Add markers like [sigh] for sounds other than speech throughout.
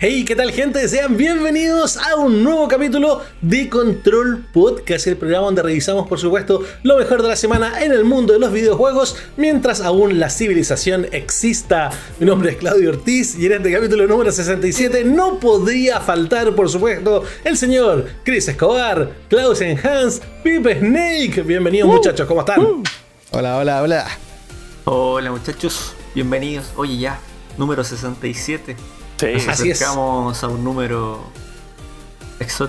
Hey, ¿qué tal gente? Sean bienvenidos a un nuevo capítulo de Control Podcast, el programa donde revisamos por supuesto lo mejor de la semana en el mundo de los videojuegos mientras aún la civilización exista. Mi nombre es Claudio Ortiz y en este capítulo número 67 no podría faltar por supuesto el señor Chris Escobar, Klaus Hans, Pipe Snake. Bienvenidos uh, muchachos, ¿cómo están? Uh. Hola, hola, hola. Hola muchachos, bienvenidos. Oye ya, número 67. Sí, Nos Así acercamos a un número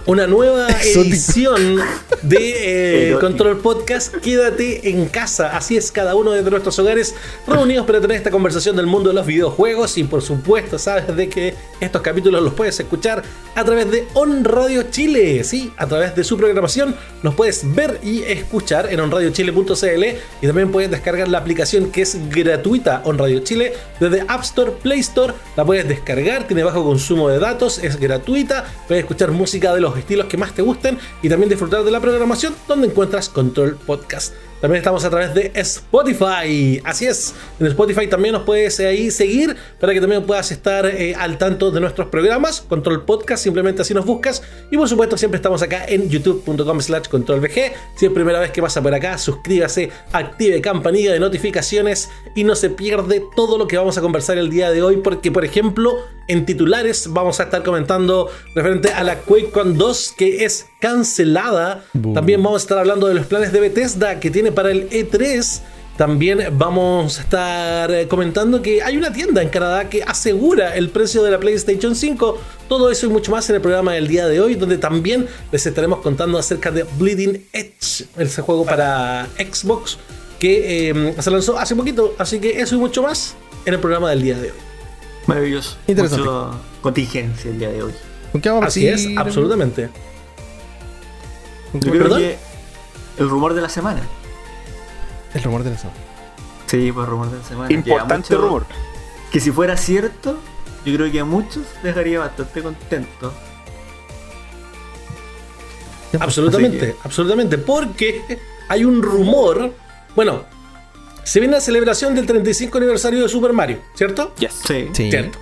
una nueva [laughs] edición de eh, Control Podcast. Quédate en casa. Así es, cada uno de nuestros hogares reunidos para tener esta conversación del mundo de los videojuegos. Y por supuesto, sabes de que estos capítulos los puedes escuchar a través de On Radio Chile. Sí, a través de su programación los puedes ver y escuchar en onradiochile.cl. Y también puedes descargar la aplicación que es gratuita On Radio Chile desde App Store, Play Store. La puedes descargar, tiene bajo consumo de datos, es gratuita. Puedes escuchar música de los estilos que más te gusten y también disfrutar de la programación donde encuentras Control Podcast. También estamos a través de Spotify. Así es, en Spotify también nos puedes eh, ahí seguir para que también puedas estar eh, al tanto de nuestros programas. Control Podcast, simplemente así nos buscas. Y por supuesto, siempre estamos acá en youtube.com slash controlvg. Si es primera vez que pasa por acá, suscríbase, active campanilla de notificaciones y no se pierde todo lo que vamos a conversar el día de hoy. Porque, por ejemplo, en titulares vamos a estar comentando referente a la QuakeCon 2 que es cancelada. También vamos a estar hablando de los planes de Bethesda que tiene para el E3. También vamos a estar eh, comentando que hay una tienda en Canadá que asegura el precio de la PlayStation 5. Todo eso y mucho más en el programa del día de hoy, donde también les estaremos contando acerca de Bleeding Edge, ese juego para Xbox que eh, se lanzó hace poquito. Así que eso y mucho más en el programa del día de hoy. Maravilloso. Interesante. contingencia el día de hoy. Así es, absolutamente. el rumor de la semana. El rumor de la semana. Sí, pues rumor de la semana. Importante rumor. Que si fuera cierto, yo creo que a muchos dejaría bastante contento. Absolutamente, absolutamente. Porque hay un rumor. Bueno, se viene la celebración del 35 aniversario de Super Mario, ¿cierto? Sí. sí. Cierto.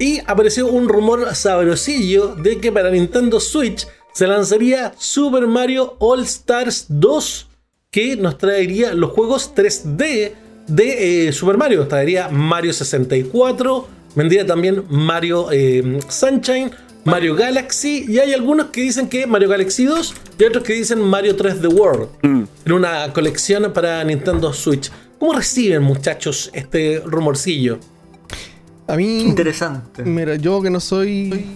Y apareció un rumor sabrosillo de que para Nintendo Switch se lanzaría Super Mario All Stars 2 que nos traería los juegos 3D de eh, Super Mario. traería Mario 64, vendría también Mario eh, Sunshine, Mario Galaxy y hay algunos que dicen que Mario Galaxy 2 y otros que dicen Mario 3D World mm. en una colección para Nintendo Switch. ¿Cómo reciben muchachos este rumorcillo? A mí... Interesante. Mira, yo que no soy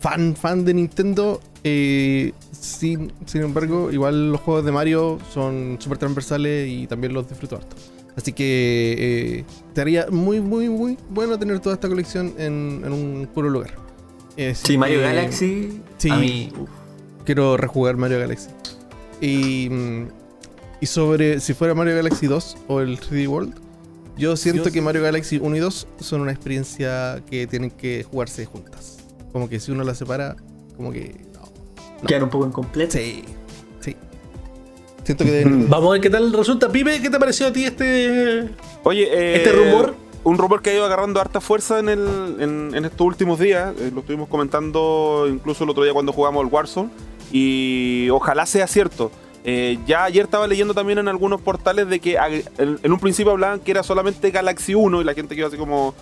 fan, fan de Nintendo, eh, sin, sin embargo, igual los juegos de Mario son súper transversales y también los disfruto harto. Así que eh, te haría muy, muy, muy bueno tener toda esta colección en, un puro lugar. sí, Mario Galaxy. Sí, quiero rejugar Mario Galaxy. Y, mm, y sobre si fuera Mario Galaxy 2 o el 3D World, yo siento que Mario Galaxy 1 y 2 son una experiencia que tienen que jugarse juntas. Como que si uno la separa, como que Quedar un poco incompleto. Sí. Sí. Siento que [laughs] Vamos a ver qué tal resulta. Pipe, ¿qué te pareció a ti este. Oye, eh, este rumor? Un rumor que ha ido agarrando harta fuerza en, el, en, estos últimos días. Eh, lo estuvimos comentando incluso el otro día cuando jugamos el Warzone. Y ojalá sea cierto. Eh, ya ayer estaba leyendo también en algunos portales de que en, un principio hablaban que era solamente Galaxy 1 y la gente quedó así como,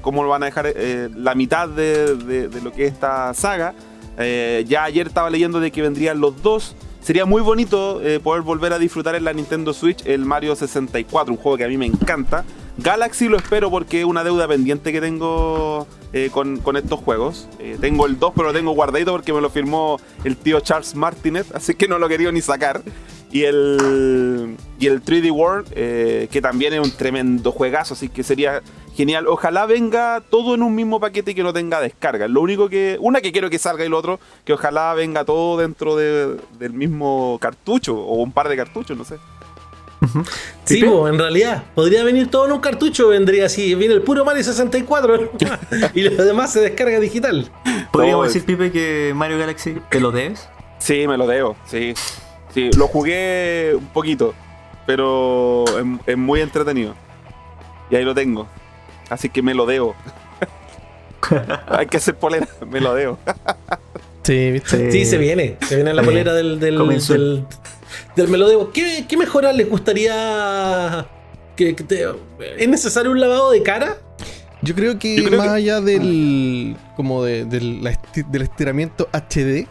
¿cómo lo van a dejar la mitad de, de, lo que es esta saga? Eh, ya ayer estaba leyendo de que vendrían los dos. Sería muy bonito eh, poder volver a disfrutar en la Nintendo Switch el Mario 64, un juego que a mí me encanta. Galaxy lo espero porque es una deuda pendiente que tengo eh, con, estos juegos. tengo el 2, pero lo tengo guardadito porque me lo firmó el tío Charles Martinet, así que no lo quería ni sacar. Y el, y el 3D World, que también es un tremendo juegazo, así que sería genial. Ojalá venga todo en un mismo paquete y que no tenga descarga. Lo único que. Una que quiero que salga y lo otro, que ojalá venga todo dentro del mismo cartucho o un par de cartuchos, no sé. Sí, en realidad, podría venir todo en un cartucho, vendría así, viene el puro Mario 64 [laughs] y lo demás se descarga digital. ¿Podríamos decir, Pipe, que Mario Galaxy te lo debes? Sí, me lo debo, sí. Sí, lo jugué un poquito, pero es muy entretenido. Y ahí lo tengo. Así que me lo debo. [laughs] Hay que hacer polera, me lo debo. sí, ¿viste? Sí, se viene. Se viene la polera del, del, del, del melodeo. ¿Qué, ¿Qué mejora les gustaría? Que, ¿Es necesario un lavado de cara? Yo creo que más allá del. como de, del, del estiramiento HD.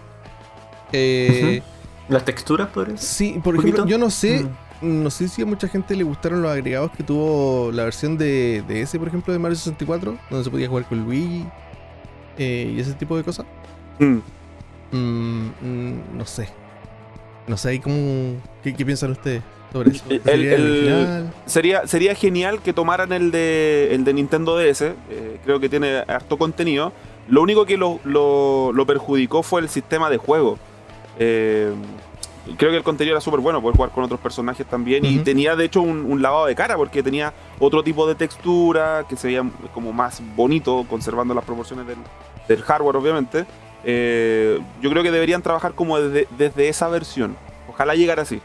Eh, ¿Las texturas, por eso? Sí, por ejemplo, yo no sé. Mm no sé si a mucha gente le gustaron los agregados que tuvo la versión de, de ese, por ejemplo, de Mario 64, donde se podía jugar con Luigi eh, y ese tipo de cosas. Mm. Mm, mm, no sé. No sé, ¿cómo, qué, piensan ustedes sobre eso? sería, sería genial que tomaran el de, el de Nintendo DS. Eh, creo que tiene harto contenido. Lo único que lo, lo, lo perjudicó fue el sistema de juego. Eh, creo que el contenido era súper bueno, poder jugar con otros personajes también. Y tenía de hecho un, lavado de cara, porque tenía otro tipo de textura que se veía como más bonito, conservando las proporciones del, hardware, obviamente. Eh, yo creo que deberían trabajar como desde, esa versión. Ojalá llegara así.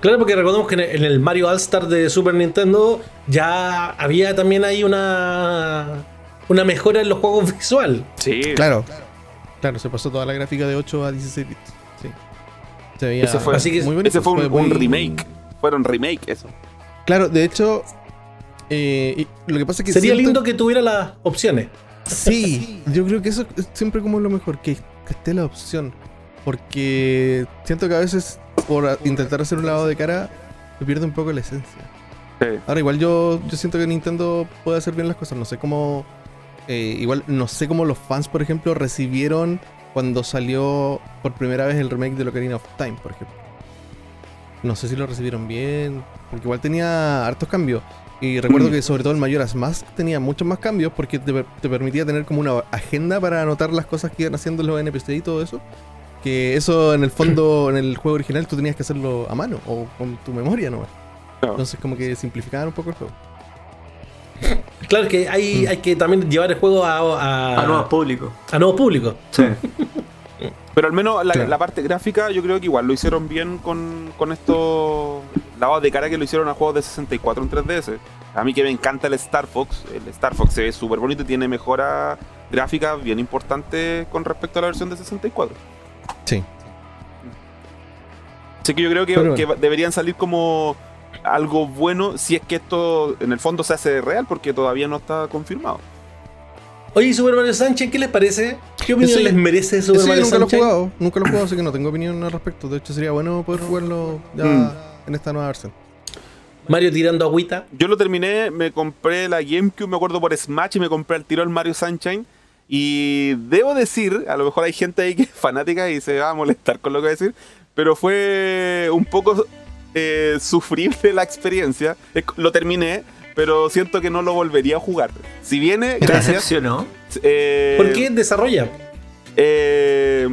Claro, porque recordemos que en el Mario All-Star de Super Nintendo ya había también ahí una, una mejora en los juegos visual. Sí. Claro. Claro, se pasó toda la gráfica de 8 a 16 bits ese fue, ese fue un, remake. Fueron remake eso. Claro, de hecho, eh, lo que pasa es que. Sería lindo que tuviera las opciones. Sí, yo creo que eso es siempre como lo mejor, que, esté la opción. Porque siento que a veces por intentar hacer un lavado de cara se pierde un poco la esencia. Ahora igual yo, yo siento que Nintendo puede hacer bien las cosas. No sé cómo. Eh, igual no sé cómo los fans, por ejemplo, recibieron cuando salió por primera vez el remake de Ocarina of Time, por ejemplo. No sé si lo recibieron bien, porque igual tenía hartos cambios. Y recuerdo mm. que [clears throat] sobre todo el Majora's Mask tenía muchos más cambios porque te, permitía tener como una agenda para anotar las cosas que iban haciendo los NPC y todo eso. Que eso en el fondo, [clears throat] en el juego original, tú tenías que hacerlo a mano o con tu memoria nomás. Entonces como que simplificaban un poco el juego. [laughs] Claro que hay, mm. hay que también llevar el juego a, a, nuevos públicos. A nuevos públicos. Sí. [laughs] Pero al menos la, parte gráfica yo creo que igual lo hicieron bien con, con estos lavados de cara que lo hicieron a juegos de 64 en 3DS. A mí que me encanta el Star Fox. El Star Fox se ve súper bonito y tiene mejora gráfica bien importante con respecto a la versión de 64. Sí. Así que yo creo que, que deberían salir como algo bueno si es que esto en el fondo se hace real porque todavía no está confirmado. Oye, Super Mario Sánchez, ¿qué les parece? ¿Qué opinión les merece Super Mario nunca Lo he jugado, nunca lo he jugado, así que no tengo opinión al respecto. De hecho, sería bueno poder jugarlo ya mm. en esta nueva versión. Mario tirando agüita. Yo lo terminé, me compré la GameCube, me acuerdo por Smash y me compré el tiro el Mario Sunshine. Y debo decir, a lo mejor hay gente ahí que es fanática y se va a molestar con lo que voy a decir, pero fue un poco eh, sufrible la experiencia. Lo terminé, pero siento que no lo volvería a jugar. Si viene, ¿Te decepcionó? Eh, ¿Por qué desarrolla? Eh,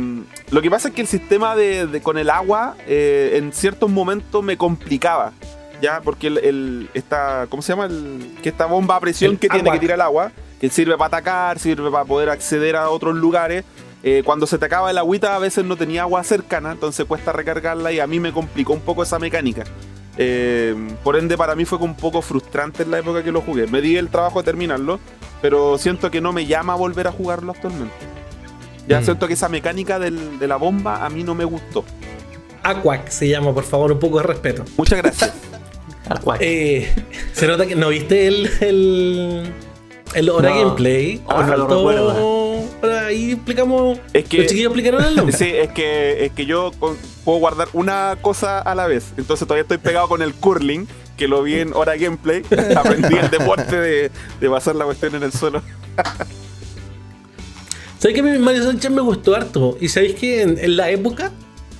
lo que pasa es que el sistema de, con el agua eh, en ciertos momentos me complicaba. Ya, porque el, esta, ¿cómo se llama? El, que esta bomba a presión que tiene que tirar el agua, que sirve para atacar, sirve para poder acceder a otros lugares. cuando se te acaba el agüita a veces no tenía agua cercana, entonces cuesta recargarla y a mí me complicó un poco esa mecánica. Eh, por ende, para mí fue un poco frustrante en la época que lo jugué. Me di el trabajo de terminarlo, pero siento que no me llama a volver a jugarlo actualmente. Ya mm. siento que esa mecánica de la bomba a mí no me gustó. Aquac se llama, por favor, un poco de respeto. Muchas gracias. [laughs] eh, se nota que no viste el, el, el hora gameplay. Ah, ahí explicamos. Es que, los chiquillos explicaron el nombre. [laughs] Sí, es que, es que yo puedo guardar una cosa a la vez. Entonces todavía estoy pegado con el curling, que lo vi en hora gameplay. [laughs] Aprendí el deporte de, de pasar la cuestión en el suelo. ¿Sabéis que Mario Sánchez me gustó harto? Y sabéis que en, la época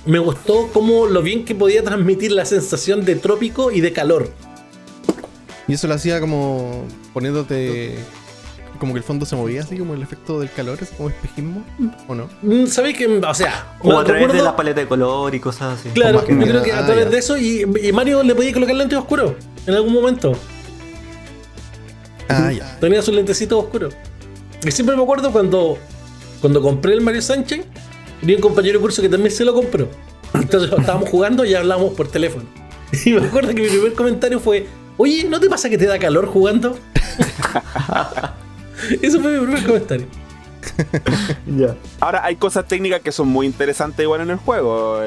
me gustó como lo bien que podía transmitir la sensación de trópico y de calor. Y eso lo hacía como poniéndote como que el fondo se movía así como el efecto del calor, es como espejismo, ¿o no? Mm, ¿Sabéis que, o sea, o a través de la paleta de color y cosas así? Claro, yo creo que a través de eso y, Mario le podía colocar lentes oscuros en algún momento. Ah, ya. Tenía sus lentecitos oscuros. Y siempre me acuerdo cuando, cuando compré el Mario Sánchez, tenía un compañero de curso que también se lo compró. [laughs] Entonces estábamos jugando y hablábamos por teléfono. [laughs] Y me acuerdo que mi primer comentario fue, oye, ¿no te pasa que te da calor jugando? [laughs] [laughs] Eso fue mi primer comentario. [laughs] Ahora hay cosas técnicas que son muy interesantes igual en el juego.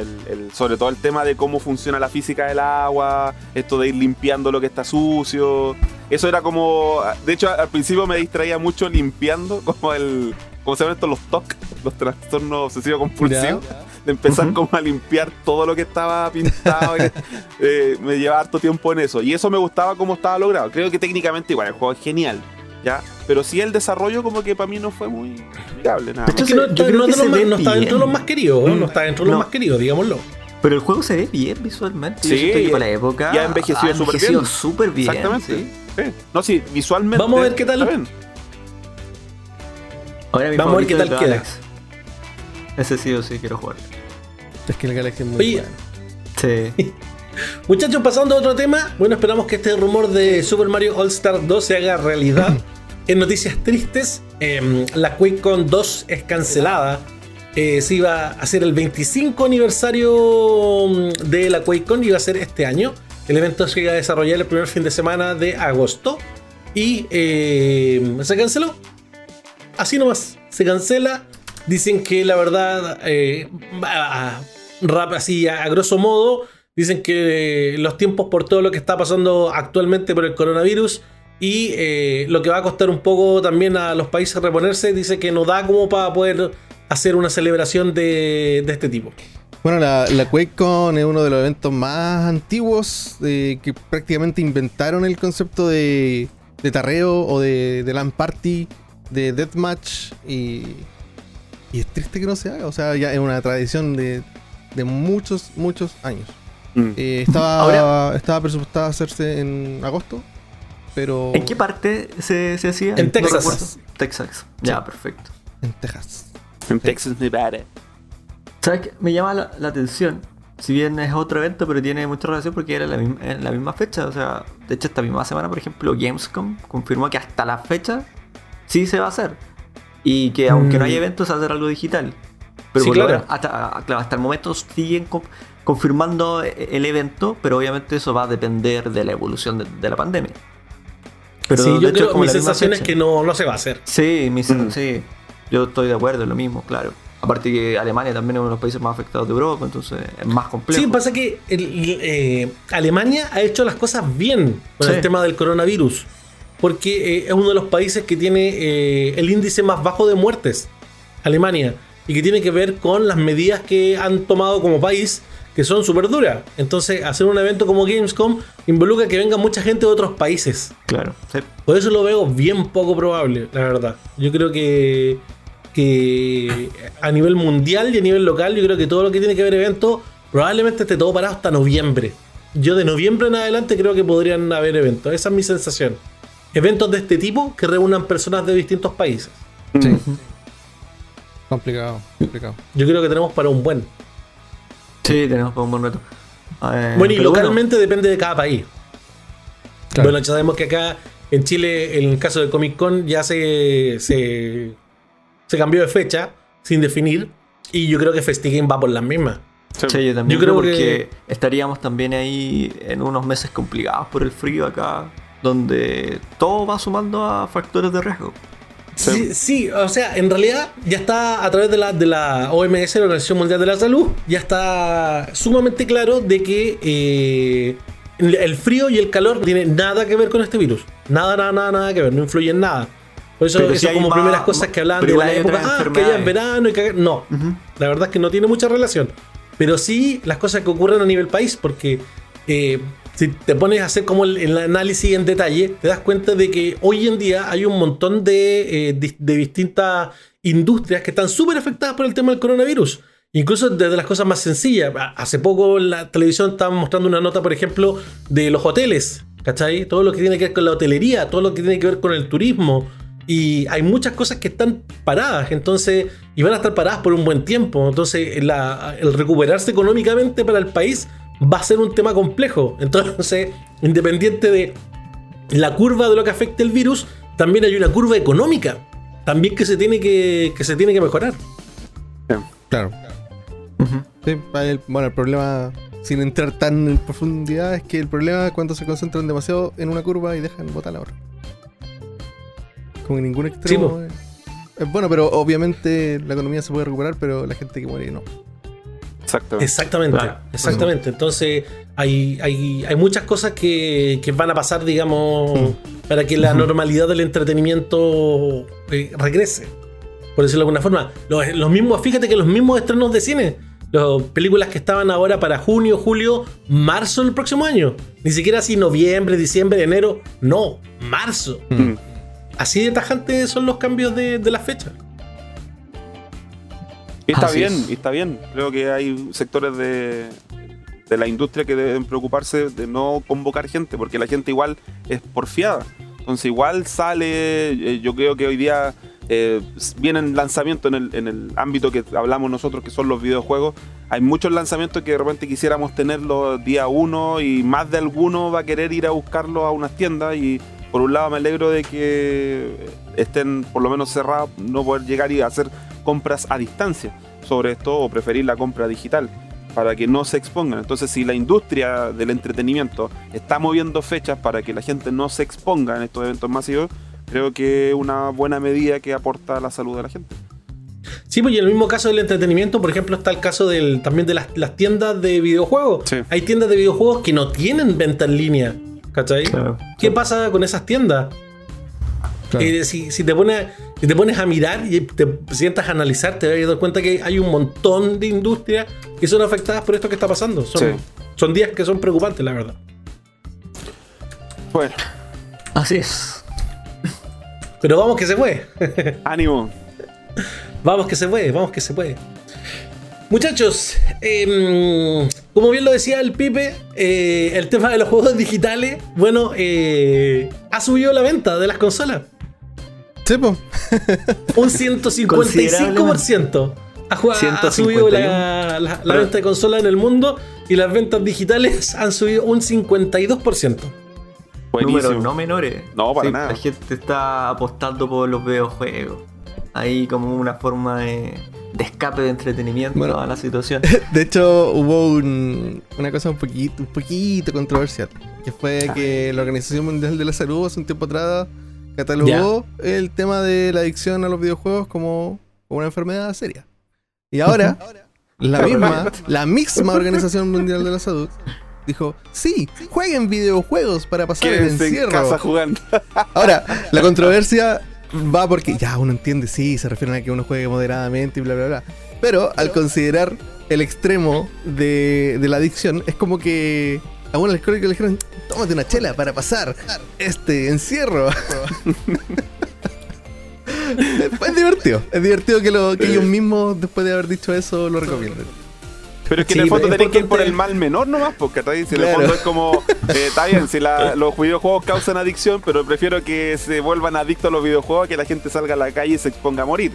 sobre todo el tema de cómo funciona la física del agua, esto de ir limpiando lo que está sucio. Eso era como. De hecho, al principio me distraía mucho limpiando, [laughs] como el. ¿Cómo se llaman estos? Los TOC, los trastornos obsesivos compulsivos. De empezar como a limpiar todo lo que estaba pintado. Eh, me llevaba harto tiempo en eso. Y eso me gustaba cómo estaba logrado. Creo que técnicamente igual el juego es genial. ¿Ya? Pero sí el desarrollo como que para mí no fue muy amigable, nada yo creo que no, está dentro de los más queridos, no está dentro de los más queridos, digámoslo. Pero el juego se ve bien visualmente. Sí, y para la época ya ha envejecido súper bien. súper bien. Exactamente. Sí. No, sí, visualmente. Vamos a ver qué tal. Ahora Vamos a ver qué tal queda. Ese sí o sí quiero jugar. Es que el Galaxy es muy Oye, bueno. Sí. [laughs] Muchachos, pasando a otro tema. Bueno, esperamos que este rumor de Super Mario All Star 2 se haga realidad. [laughs] en noticias tristes, eh, la QuakeCon 2 es cancelada. Eh, se iba a hacer el 25 aniversario mm, de la QuakeCon, iba a ser este año. El evento se iba a desarrollar el primer fin de semana de agosto. Y eh, se canceló. Así nomás, se cancela. Dicen que la verdad, eh, rap así a grosso modo, Dicen que los tiempos por todo lo que está pasando actualmente por el coronavirus y eh, lo que va a costar un poco también a los países reponerse, dice que no da como para poder hacer una celebración de, este tipo. Bueno, la, la QuakeCon es uno de los eventos más antiguos eh, que prácticamente inventaron el concepto de, de tarreo o de, de LAN party, de deathmatch y, y es triste que no se haga. O sea, ya es una tradición de, de muchos, muchos años. Mm. Eh, estaba, estaba presupuestada hacerse en agosto, pero... ¿En qué parte se, se hacía? En Texas. Texas. Ya, perfecto. En Texas. En Texas, Nevada. ¿Sabes qué? Me llama la, atención. Si bien es otro evento, pero tiene mucha relación porque era la misma, en la misma fecha. O sea, de hecho, esta misma semana, por ejemplo, Gamescom confirmó que hasta la fecha sí se va a hacer. Y que aunque no hay mm. eventos, se va a hacer algo digital. Pero claro. hasta, hasta, el momento siguen confirmando el evento, pero obviamente eso va a depender de la evolución de, la pandemia. Pero sí, yo creo, mi sensación es que no, no se va a hacer. Sí, mm. sí, yo estoy de acuerdo, es lo mismo, claro. Aparte que Alemania también es uno de los países más afectados de Europa, entonces es más complejo. Sí, pasa que eh, Alemania ha hecho las cosas bien con el tema del coronavirus, porque eh, es uno de los países que tiene eh, el índice más bajo de muertes, Alemania, y que tiene que ver con las medidas que han tomado como país que son súper duras. Entonces, hacer un evento como Gamescom involucra que venga mucha gente de otros países. Claro. Por eso lo veo bien poco probable, la verdad. Yo creo que, que a nivel mundial y a nivel local, yo creo que todo lo que tiene que ver evento probablemente esté todo parado hasta noviembre. Yo de noviembre en adelante creo que podrían haber eventos. Esa es mi sensación. Eventos de este tipo que reúnan personas de distintos países. Sí. Complicado, complicado. Yo creo que tenemos para un buen. Sí, tenemos un buen reto. bueno, y localmente depende de cada país. Bueno, ya sabemos que acá en Chile, en el caso de Comic Con, ya se, se, cambió de fecha sin definir. Y yo creo que Festigen va por las mismas. Sí, yo también. creo, que estaríamos también ahí en unos meses complicados por el frío acá, donde todo va sumando a factores de riesgo. Sí, sí, o sea, en realidad ya está a través de la, de la OMS, la Organización Mundial de la Salud, ya está sumamente claro de que eh, el frío y el calor no tienen nada que ver con este virus. Nada, nada, nada, nada que ver, no influye en nada. Por eso, eso como primeras cosas que hablaban de la época, ah, que ya es verano y que... No, la verdad es que no tiene mucha relación. Pero sí las cosas que ocurren a nivel país, porque eh, si te pones a hacer como el, análisis en detalle, te das cuenta de que hoy en día hay un montón de, eh, distintas industrias que están súper afectadas por el tema del coronavirus. Incluso desde las cosas más sencillas. Hace poco en la televisión estaban mostrando una nota, por ejemplo, de los hoteles. ¿Cachai? Todo lo que tiene que ver con la hotelería, todo lo que tiene que ver con el turismo. Y hay muchas cosas que están paradas, entonces, y van a estar paradas por un buen tiempo. Entonces, el recuperarse económicamente para el país va a ser un tema complejo. Entonces, independiente de la curva de lo que afecte el virus, también hay una curva económica. También que se tiene que, que se tiene que mejorar. Claro. bueno, el problema, sin entrar tan en profundidad, es que el problema es cuando se concentran demasiado en una curva y dejan botar la otra. Como ningún extremo. es bueno, pero obviamente la economía se puede recuperar, pero la gente que muere no. Exactamente. Exactamente. exactamente. Entonces, hay, hay, hay, muchas cosas que, que, van a pasar, digamos, mm. para que la normalidad del entretenimiento eh, regrese. Por decirlo de alguna forma. Los, los, mismos, fíjate que los mismos estrenos de cine, las películas que estaban ahora para junio, julio, marzo del próximo año. Ni siquiera así noviembre, diciembre, enero. No, marzo. Mm. Así de tajante son los cambios de, de la fecha. Y está bien, y está bien. Creo que hay sectores de, de la industria que deben preocuparse de no convocar gente, porque la gente igual es porfiada. Entonces igual sale, eh, yo creo que hoy día eh, vienen lanzamientos en el, en el ámbito que hablamos nosotros, que son los videojuegos. Hay muchos lanzamientos que de repente quisiéramos tenerlos día uno y más de alguno va a querer ir a buscarlo a unas tiendas y por un lado me alegro de que estén por lo menos cerrados, no poder llegar y hacer compras a distancia sobre esto o preferir la compra digital para que no se expongan. Entonces, si la industria del entretenimiento está moviendo fechas para que la gente no se exponga en estos eventos masivos, creo que es una buena medida que aporta a la salud de la gente. Sí, pues y en el mismo caso del entretenimiento, por ejemplo, está el caso del, también de las, tiendas de videojuegos. Hay tiendas de videojuegos que no tienen venta en línea. ¿Cachai? ¿Qué pasa con esas tiendas? Eh, si, te pones, te pones a mirar y te sientas a analizar, te vas a dar cuenta que hay un montón de industrias que son afectadas por esto que está pasando. Son, son días que son preocupantes, la verdad. Bueno. Así es. Pero vamos que se puede. [laughs] Ánimo. Vamos que se puede, vamos que se puede. Muchachos, em, como bien lo decía el Pipe, eh, el tema de los juegos digitales, bueno, eh, ha subido la venta de las consolas. Un 155% ha, ha subido la, venta de consolas en el mundo y las ventas digitales han subido un 52%. Números no menores. No, para nada. La gente está apostando por los videojuegos. Ahí como una forma de, escape de entretenimiento a la situación. [laughs] De hecho, hubo una cosa un poquito, un poquito controversial. Que fue ah. que la Organización Mundial de la Salud hace un tiempo atrás catalogó el tema de la adicción a los videojuegos como una enfermedad seria. Y ahora, [laughs] la misma, [laughs] la misma Organización Mundial de la Salud dijo, sí, jueguen videojuegos para pasar el encierro. casa jugando. [laughs] Ahora, la controversia va porque ya uno entiende, sí, se refieren a que uno juegue moderadamente y bla, bla, bla. Pero al considerar el extremo de, de la adicción, es como que a uno que le dijeron, tómate una chela para pasar este encierro. [laughs] es divertido. Es divertido que, lo, que ellos mismos, después de haber dicho eso, lo recomienden. Pero es que en el fondo tenés que ir por el mal menor nomás, porque si en el fondo es como, eh, está bien, si [laughs] los videojuegos causan adicción, pero prefiero que se vuelvan adictos a los videojuegos que la gente salga a la calle y se exponga a morir.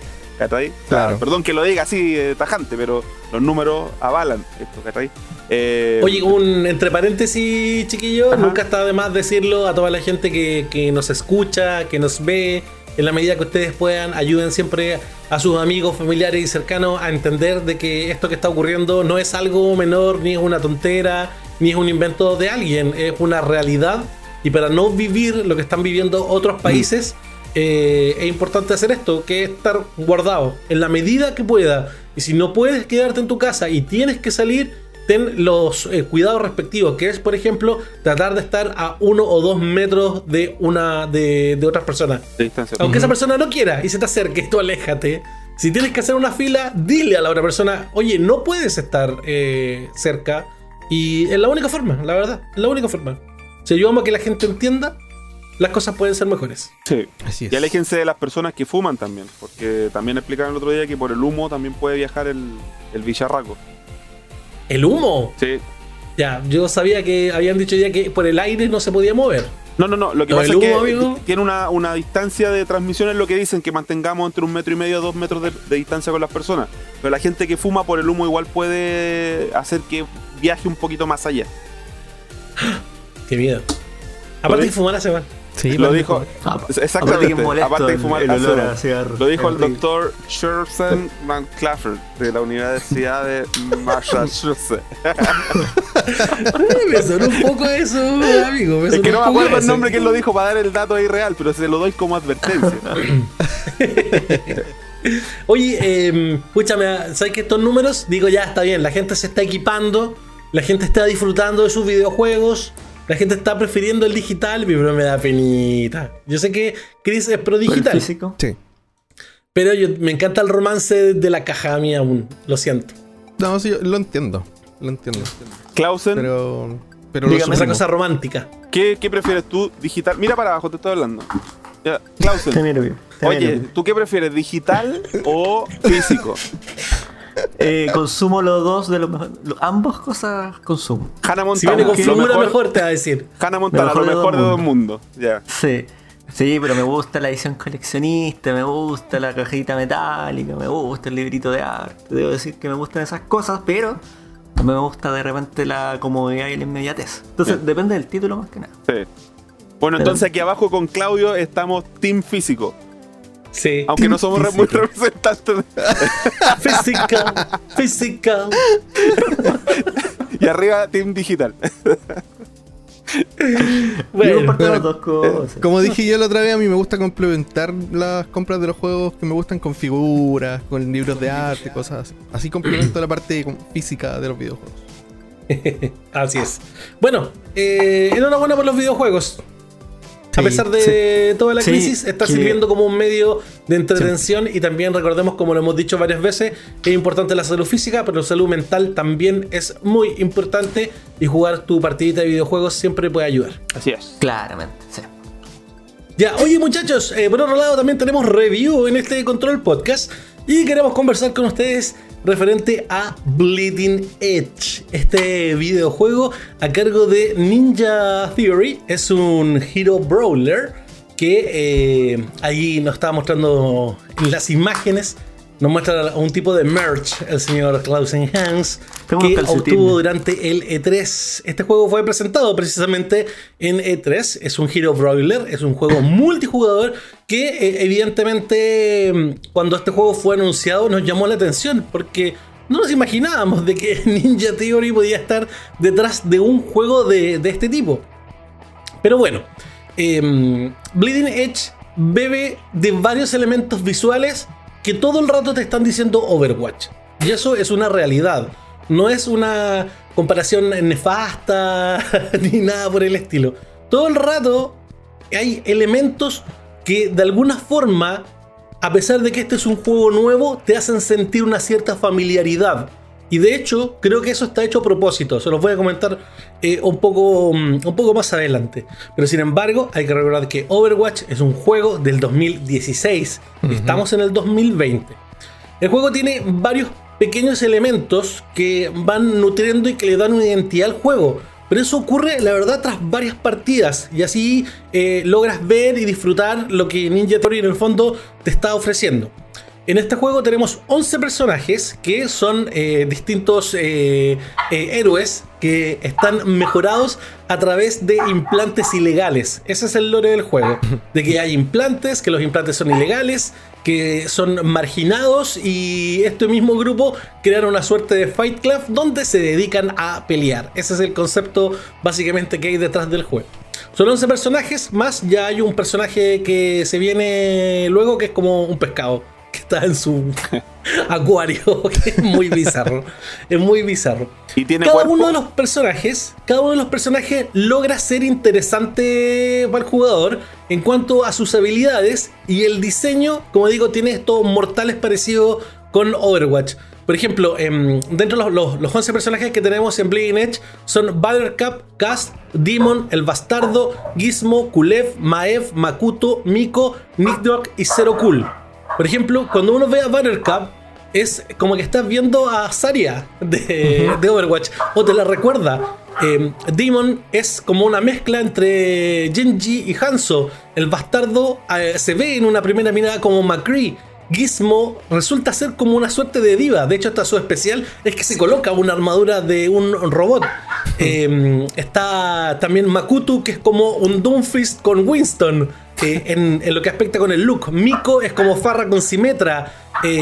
Claro. perdón que lo diga así eh, tajante, pero los números avalan esto, ¿cachai? Eh, Oye, un entre paréntesis, chiquillo, nunca está de más decirlo a toda la gente que, que nos escucha, que nos ve, en la medida que ustedes puedan, ayuden siempre a sus amigos, familiares y cercanos a entender de que esto que está ocurriendo no es algo menor, ni es una tontera, ni es un invento de alguien, es una realidad. Y para no vivir lo que están viviendo otros mm. países, eh, es importante hacer esto, que es estar guardado en la medida que pueda. Y si no puedes quedarte en tu casa y tienes que salir, ten los eh, cuidados respectivos, que es, por ejemplo, tratar de estar a uno o dos metros de una de, otras personas. Aunque esa persona no quiera y se te acerque, tú aléjate. Si tienes que hacer una fila, dile a la otra persona, oye, no puedes estar eh, cerca. Y es la única forma, la verdad, es la única forma. Si ayudamos a que la gente entienda, las cosas pueden ser mejores. Sí, así es. Y aléjense de las personas que fuman también, porque también explicaron el otro día que por el humo también puede viajar el, el villarraco. ¿El humo? Sí. Ya, yo sabía que habían dicho ya que por el aire no se podía mover. No, no, no. Lo que pasa es que tiene una, distancia de transmisión, es lo que dicen, que mantengamos entre un metro y medio a dos metros de, distancia con las personas. Pero la gente que fuma por el humo igual puede hacer que viaje un poquito más allá. [gasps] Qué miedo. Aparte de fumar hace mal. Sí, lo dijo. exactamente. Aparte de fumar el olor a cigarro. Lo dijo el doctor Sherson Van Clafford de la Universidad de Massachusetts. me sonó un poco eso, amigo. es que no me acuerdo el nombre que él lo dijo para dar el dato ahí real, pero se lo doy como advertencia. [laughs] Oye, eh, escúchame, ¿sabes que estos números? Digo, ya está bien, la gente se está equipando, la gente está disfrutando de sus videojuegos, la gente está prefiriendo el digital, pero me da penita. Yo sé que Chris es pro digital. físico? Sí. Pero yo, me encanta el romance de la caja mía aún, lo siento. No, sí, lo entiendo. Lo entiendo. Clausen. Pero. Pero Dígame esa cosa romántica. ¿Qué, ¿Qué, prefieres tú? Digital. Mira para abajo, te estoy hablando. Ya, Clausen. Oye, ¿tú qué prefieres? ¿Digital o físico? [laughs] Eh, consumo los dos de los mejores. Ambas cosas consumo. Hannah Montana. Si viene con figura mejor, te va a decir. Hannah Montana, lo mejor de todo el mundo. Sí. Sí, pero me gusta la edición coleccionista, me gusta la cajita metálica, me gusta el librito de arte. Debo decir que me gustan esas cosas, pero me gusta de repente la comodidad y la inmediatez. Entonces, depende del título más que nada. Sí. Bueno, entonces aquí abajo con Claudio estamos Team Físico. Sí. Aunque no somos muy representantes. [laughs] Physical. Physical. y arriba Team Digital. [laughs] bueno, dos cosas. Como dije yo la otra vez, a mí me gusta complementar las compras de los juegos que me gustan con figuras, con libros de arte, cosas así. Así complemento la parte física de los videojuegos. [laughs] así es. Bueno, eh, enhorabuena por los videojuegos a pesar de toda la crisis, está sirviendo como un medio de entretención y también recordemos, como lo hemos dicho varias veces, es importante la salud física, pero la salud mental también es muy importante y jugar tu partidita de videojuegos siempre puede ayudar. Así es. Claramente, sí. Ya, oye muchachos, eh, por otro lado también tenemos review en este Control Podcast y queremos conversar con ustedes referente a Bleeding Edge, este videojuego a cargo de Ninja Theory. Es un Hero Brawler que eh, ahí nos estaba mostrando las imágenes nos muestra un tipo de merch el señor Clausen Hans que obtuvo durante el E3. Este juego fue presentado precisamente en E3. Es un Hero Brawler, es un juego multijugador que eh, evidentemente cuando este juego fue anunciado nos llamó la atención porque no nos imaginábamos de que [laughs] Ninja Theory podía estar detrás de un juego de, este tipo. Pero bueno, em, Bleeding Edge bebe de varios elementos visuales que todo el rato te están diciendo Overwatch. Y eso es una realidad. No es una comparación nefasta [laughs] ni nada por el estilo. Todo el rato hay elementos que de alguna forma, a pesar de que este es un juego nuevo, te hacen sentir una cierta familiaridad. Y de hecho, creo que eso está hecho a propósito. Se los voy a comentar eh, un, poco, mm, un poco más adelante. Pero sin embargo, hay que recordar que Overwatch es un juego del 2016. Estamos en el 2020. El juego tiene varios pequeños elementos que van nutriendo y que le dan una identidad al juego. Pero eso ocurre, la verdad, tras varias partidas. Y así eh, logras ver y disfrutar lo que Ninja Theory en el fondo te está ofreciendo. En este juego tenemos 11 personajes que son eh, distintos eh, eh, héroes que están mejorados a través de implantes ilegales. Ese es el lore del juego. [laughs] De que hay implantes, que los implantes son ilegales, que son marginados y este mismo grupo crearon una suerte de Fight Club donde se dedican a pelear. Ese es el concepto básicamente que hay detrás del juego. Son 11 personajes, más ya hay un personaje que se viene luego que es como un pescado que está en su [laughs] acuario, [laughs] que es muy bizarro. es muy bizarro. ¿Y tiene cada uno de los personajes, cada uno de los personajes logra ser interesante para el jugador en cuanto a sus habilidades y el diseño, como digo, tiene estos mortales parecidos con Overwatch. Por ejemplo, em, dentro de los, los, 11 personajes que tenemos en Bleeding Edge son Buttercup, Cast, Demon, El Bastardo, Gizmo, Kulev, Maev, Makuto, Miko, Nickdog y Zero Cool. Por ejemplo, cuando uno ve a Buttercup, es como que estás viendo a Saria de, Overwatch, o te la recuerda. Eh, Demon es como una mezcla entre Genji y Hanzo. El bastardo eh, se ve en una primera mirada como McCree. Gizmo resulta ser como una suerte de diva. De hecho, esta su especial es que se coloca una armadura de un robot. [laughs] Em, está también Makutu, que es como un Doomfist con Winston. en, lo que aspecta con el look. Miko es como Farra con Simetra. Eh,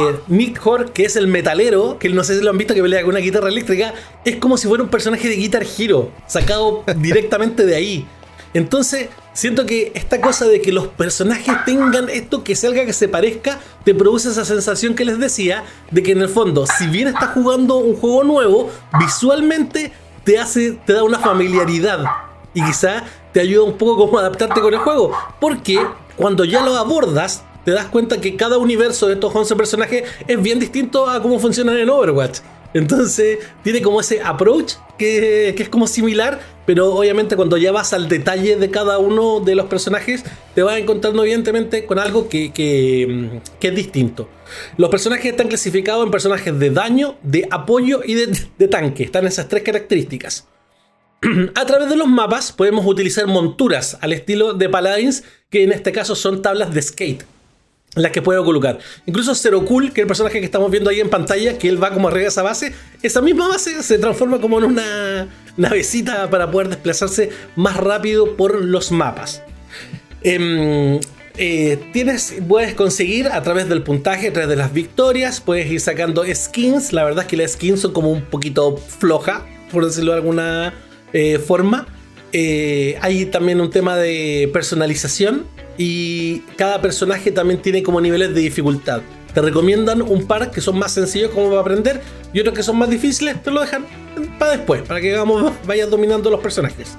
Hor, que es el metalero, que no sé si lo han visto que pelea con una guitarra eléctrica, es como si fuera un personaje de Guitar Hero, sacado [laughs] directamente de ahí. Entonces, siento que esta cosa de que los personajes tengan esto que salga que se parezca, te produce esa sensación que les decía, de que en el fondo, si bien estás jugando un juego nuevo, visualmente te hace, te da una familiaridad. Y quizá te ayuda un poco como adaptarte con el juego. Porque cuando ya lo abordas, te das cuenta que cada universo de estos 11 personajes es bien distinto a cómo funcionan en Overwatch. Entonces tiene como ese approach que, es como similar, pero obviamente cuando ya vas al detalle de cada uno de los personajes, te vas encontrando evidentemente con algo que, es distinto. Los personajes están clasificados en personajes de daño, de apoyo y de, de tanque. Están esas tres características. [clears throat] A través de los mapas podemos utilizar monturas al estilo de Paladins, que en este caso son tablas de skate las que puedo colocar. Incluso Zero Cool, que es el personaje que estamos viendo ahí en pantalla, que él va como arriba esa base, esa misma base se transforma como en una navecita para poder desplazarse más rápido por los mapas. Em, eh, tienes, puedes conseguir a través del puntaje, a través de las victorias, puedes ir sacando skins. La verdad es que las skins son como un poquito floja, por decirlo de alguna eh, forma. Eh, hay también un tema de personalización y cada personaje también tiene como niveles de dificultad. Te recomiendan un par que son más sencillos como para aprender y otros que son más difíciles te lo dejan para después, para que [laughs] vayas dominando los personajes.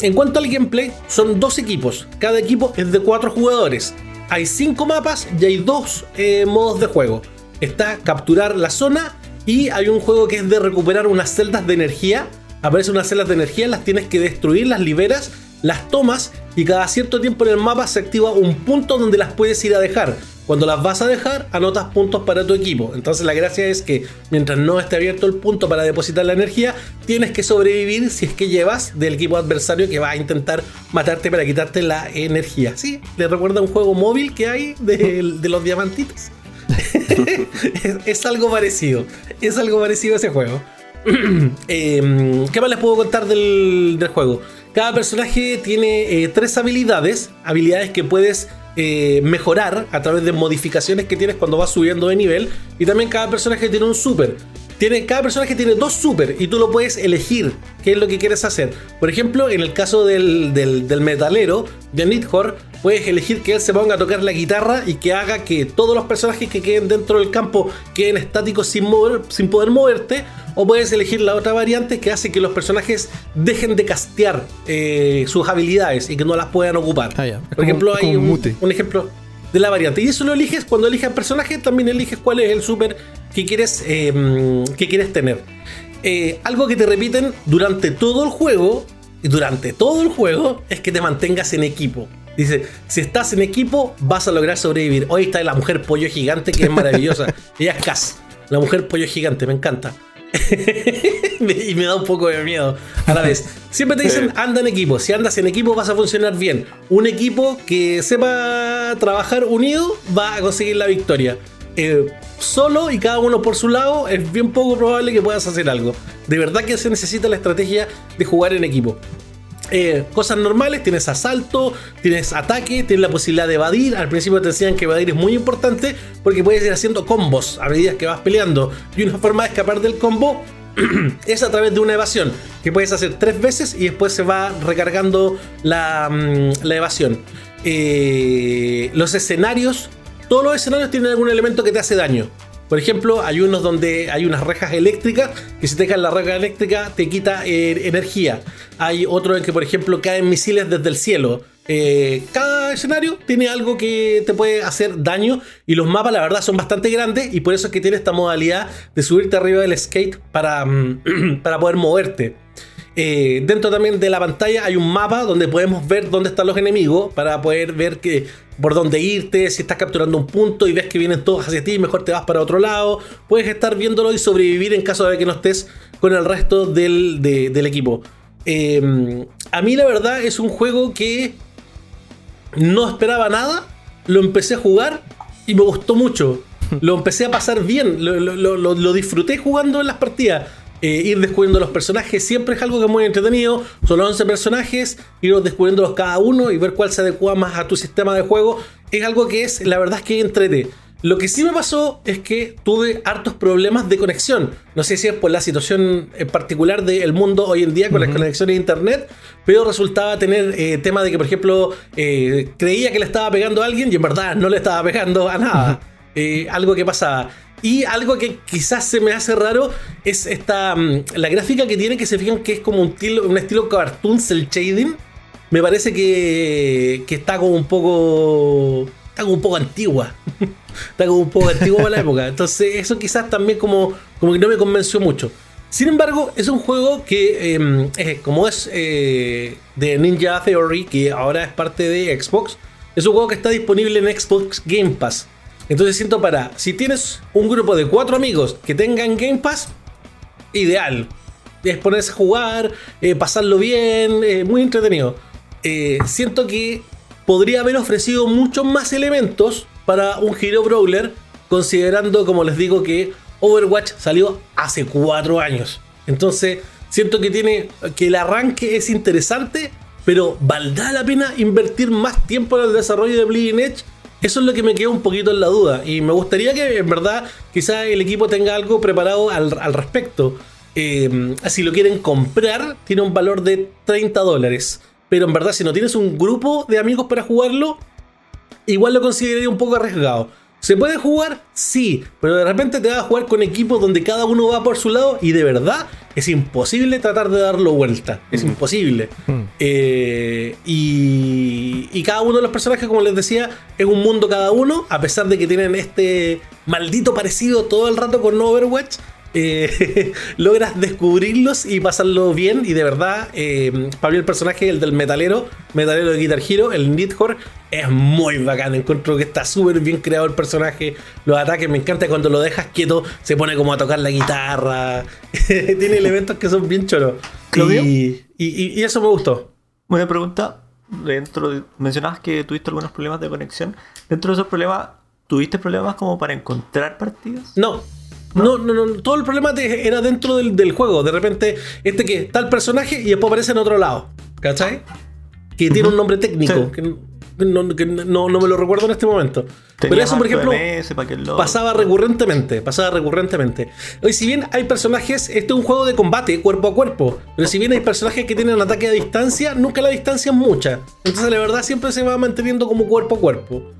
En cuanto al gameplay, son dos equipos. Cada equipo es de cuatro jugadores. Hay cinco mapas y hay dos eh, modos de juego. Está capturar la zona y hay un juego que es de recuperar unas celdas de energía. Aparecen unas celdas de energía, las tienes que destruir, las liberas las tomas y cada cierto tiempo en el mapa se activa un punto donde las puedes ir a dejar. Cuando las vas a dejar, anotas puntos para tu equipo. Entonces la gracia es que mientras no esté abierto el punto para depositar la energía, tienes que sobrevivir si es que llevas del equipo adversario que va a intentar matarte para quitarte la energía. Sí, le recuerda un juego móvil que hay de, los diamantitos. [laughs] es, algo parecido. Es algo parecido a ese juego. [clears throat] Em, ¿Qué más les puedo contar del, del juego? Cada personaje tiene eh, tres habilidades, habilidades que puedes eh, mejorar a través de modificaciones que tienes cuando vas subiendo de nivel. Y también cada personaje tiene un super. Tiene, cada personaje tiene dos super y tú lo puedes elegir qué es lo que quieres hacer. Por ejemplo, en el caso del, del, metalero, de Nidhor, puedes elegir que él se ponga a tocar la guitarra y que haga que todos los personajes que queden dentro del campo queden estáticos sin, mover, sin poder moverte. O puedes elegir la otra variante que hace que los personajes dejen de castear eh, sus habilidades y que no las puedan ocupar. Ah, Por ejemplo, hay un, ejemplo de la variante. Y eso lo eliges cuando eliges al personaje, también eliges cuál es el super que quieres, em, que quieres tener. Eh, algo que te repiten durante todo el juego, y durante todo el juego, es que te mantengas en equipo. Dice, si estás en equipo, vas a lograr sobrevivir. Hoy está la mujer pollo gigante, que es maravillosa. [laughs] Ella es Cass, la mujer pollo gigante, me encanta. [laughs] y me da un poco de miedo a la vez. Siempre te dicen, anda en equipo. Si andas en equipo vas a funcionar bien. Un equipo que sepa trabajar unido va a conseguir la victoria. Eh, solo y cada uno por su lado es bien poco probable que puedas hacer algo. De verdad que se necesita la estrategia de jugar en equipo. Eh, cosas normales, tienes asalto, tienes ataque, tienes la posibilidad de evadir. Al principio te decían que evadir es muy importante porque puedes ir haciendo combos a medida que vas peleando. Y una forma de escapar del combo [clears throat] es a través de una evasión que puedes hacer tres veces y después se va recargando la, mm, evasión. Eh, los escenarios, todos los escenarios tienen algún elemento que te hace daño. Por ejemplo, hay unos donde hay unas rejas eléctricas que si te cae la reja eléctrica te quita eh, energía. Hay otro en que, por ejemplo, caen misiles desde el cielo. Eh, cada escenario tiene algo que te puede hacer daño y los mapas la verdad son bastante grandes y por eso es que tiene esta modalidad de subirte arriba del skate para, mm, [clears throat] para poder moverte. Eh, dentro también de la pantalla hay un mapa donde podemos ver dónde están los enemigos para poder ver que, por dónde irte, si estás capturando un punto y ves que vienen todos hacia ti, mejor te vas para otro lado. Puedes estar viéndolo y sobrevivir en caso de que no estés con el resto del, equipo. Eh, a mí la verdad es un juego que no esperaba nada, lo empecé a jugar y me gustó mucho. [laughs] Lo empecé a pasar bien, lo, lo, lo, disfruté jugando en las partidas. Eh, ir descubriendo los personajes siempre es algo que es muy entretenido. Son 11 personajes, ir descubriéndolos cada uno y ver cuál se adecua más a tu sistema de juego. Es algo que es, la verdad es que entrete. Lo que sí me pasó es que tuve hartos problemas de conexión. No sé si es por la situación en particular del mundo hoy en día con las conexiones de internet, pero resultaba tener eh, tema de que, por ejemplo, eh, creía que le estaba pegando a alguien y en verdad no le estaba pegando a nada. Eh, algo que pasaba. Y algo que quizás se me hace raro es esta mm, la gráfica que tiene, que se fijan que es como un estilo, un estilo cartoon el shading. Me parece que, que está como un poco. Está como un poco antigua. [laughs] está como un poco antigua para la época. Entonces, eso quizás también como, como que no me convenció mucho. Sin embargo, es un juego que, em, como es eh, de Ninja Theory, que ahora es parte de Xbox, es un juego que está disponible en Xbox Game Pass. Entonces siento para, si tienes un grupo de cuatro amigos que tengan Game Pass, ideal. Es ponerse a jugar, eh, pasarlo bien, eh, muy entretenido. siento que podría haber ofrecido muchos más elementos para un Hero Brawler, considerando, como les digo, que Overwatch salió hace cuatro años. Entonces, siento que tiene que el arranque es interesante, pero ¿valdrá la pena invertir más tiempo en el desarrollo de Bleeding Edge? Eso es lo que me queda un poquito en la duda. Y me gustaría que, en verdad, quizá el equipo tenga algo preparado al, respecto. Eh, si lo quieren comprar, tiene un valor de 30 dólares. Pero en verdad, si no tienes un grupo de amigos para jugarlo, igual lo consideraría un poco arriesgado. ¿Se puede jugar? Sí, pero de repente te vas a jugar con equipos donde cada uno va por su lado y de verdad es imposible tratar de darlo vuelta. Es mm. imposible. Mm. Eh, y, y, cada uno de los personajes, como les decía, es un mundo cada uno, a pesar de que tienen este maldito parecido todo el rato con Overwatch. Eh, [laughs] logras descubrirlos y pasarlo bien. Y de verdad, eh, Pablo, el personaje, el del metalero, metalero de Guitar Hero, el Nidhor, es muy bacán. Encuentro que está súper bien creado el personaje. Los ataques, me encanta cuando lo dejas quieto, se pone como a tocar la guitarra. [laughs] Tiene elementos que son bien choros. Y, y, eso me gustó. Buena pregunta. Dentro mencionabas que tuviste algunos problemas de conexión. Dentro de esos problemas, ¿tuviste problemas como para encontrar partidas? No, no, no, no, todo el problema era dentro del, juego. De repente, este que el personaje y después aparece en otro lado. ¿Cachai? Que tiene un nombre técnico. Que, no, me lo recuerdo en este momento. Pero eso, por ejemplo, pasaba recurrentemente. Pasaba recurrentemente. Hoy, si bien hay personajes, este es un juego de combate cuerpo a cuerpo. Pero si bien hay personajes que tienen ataque a distancia, nunca la distancia es mucha. Entonces, la verdad, siempre se va manteniendo como cuerpo a cuerpo.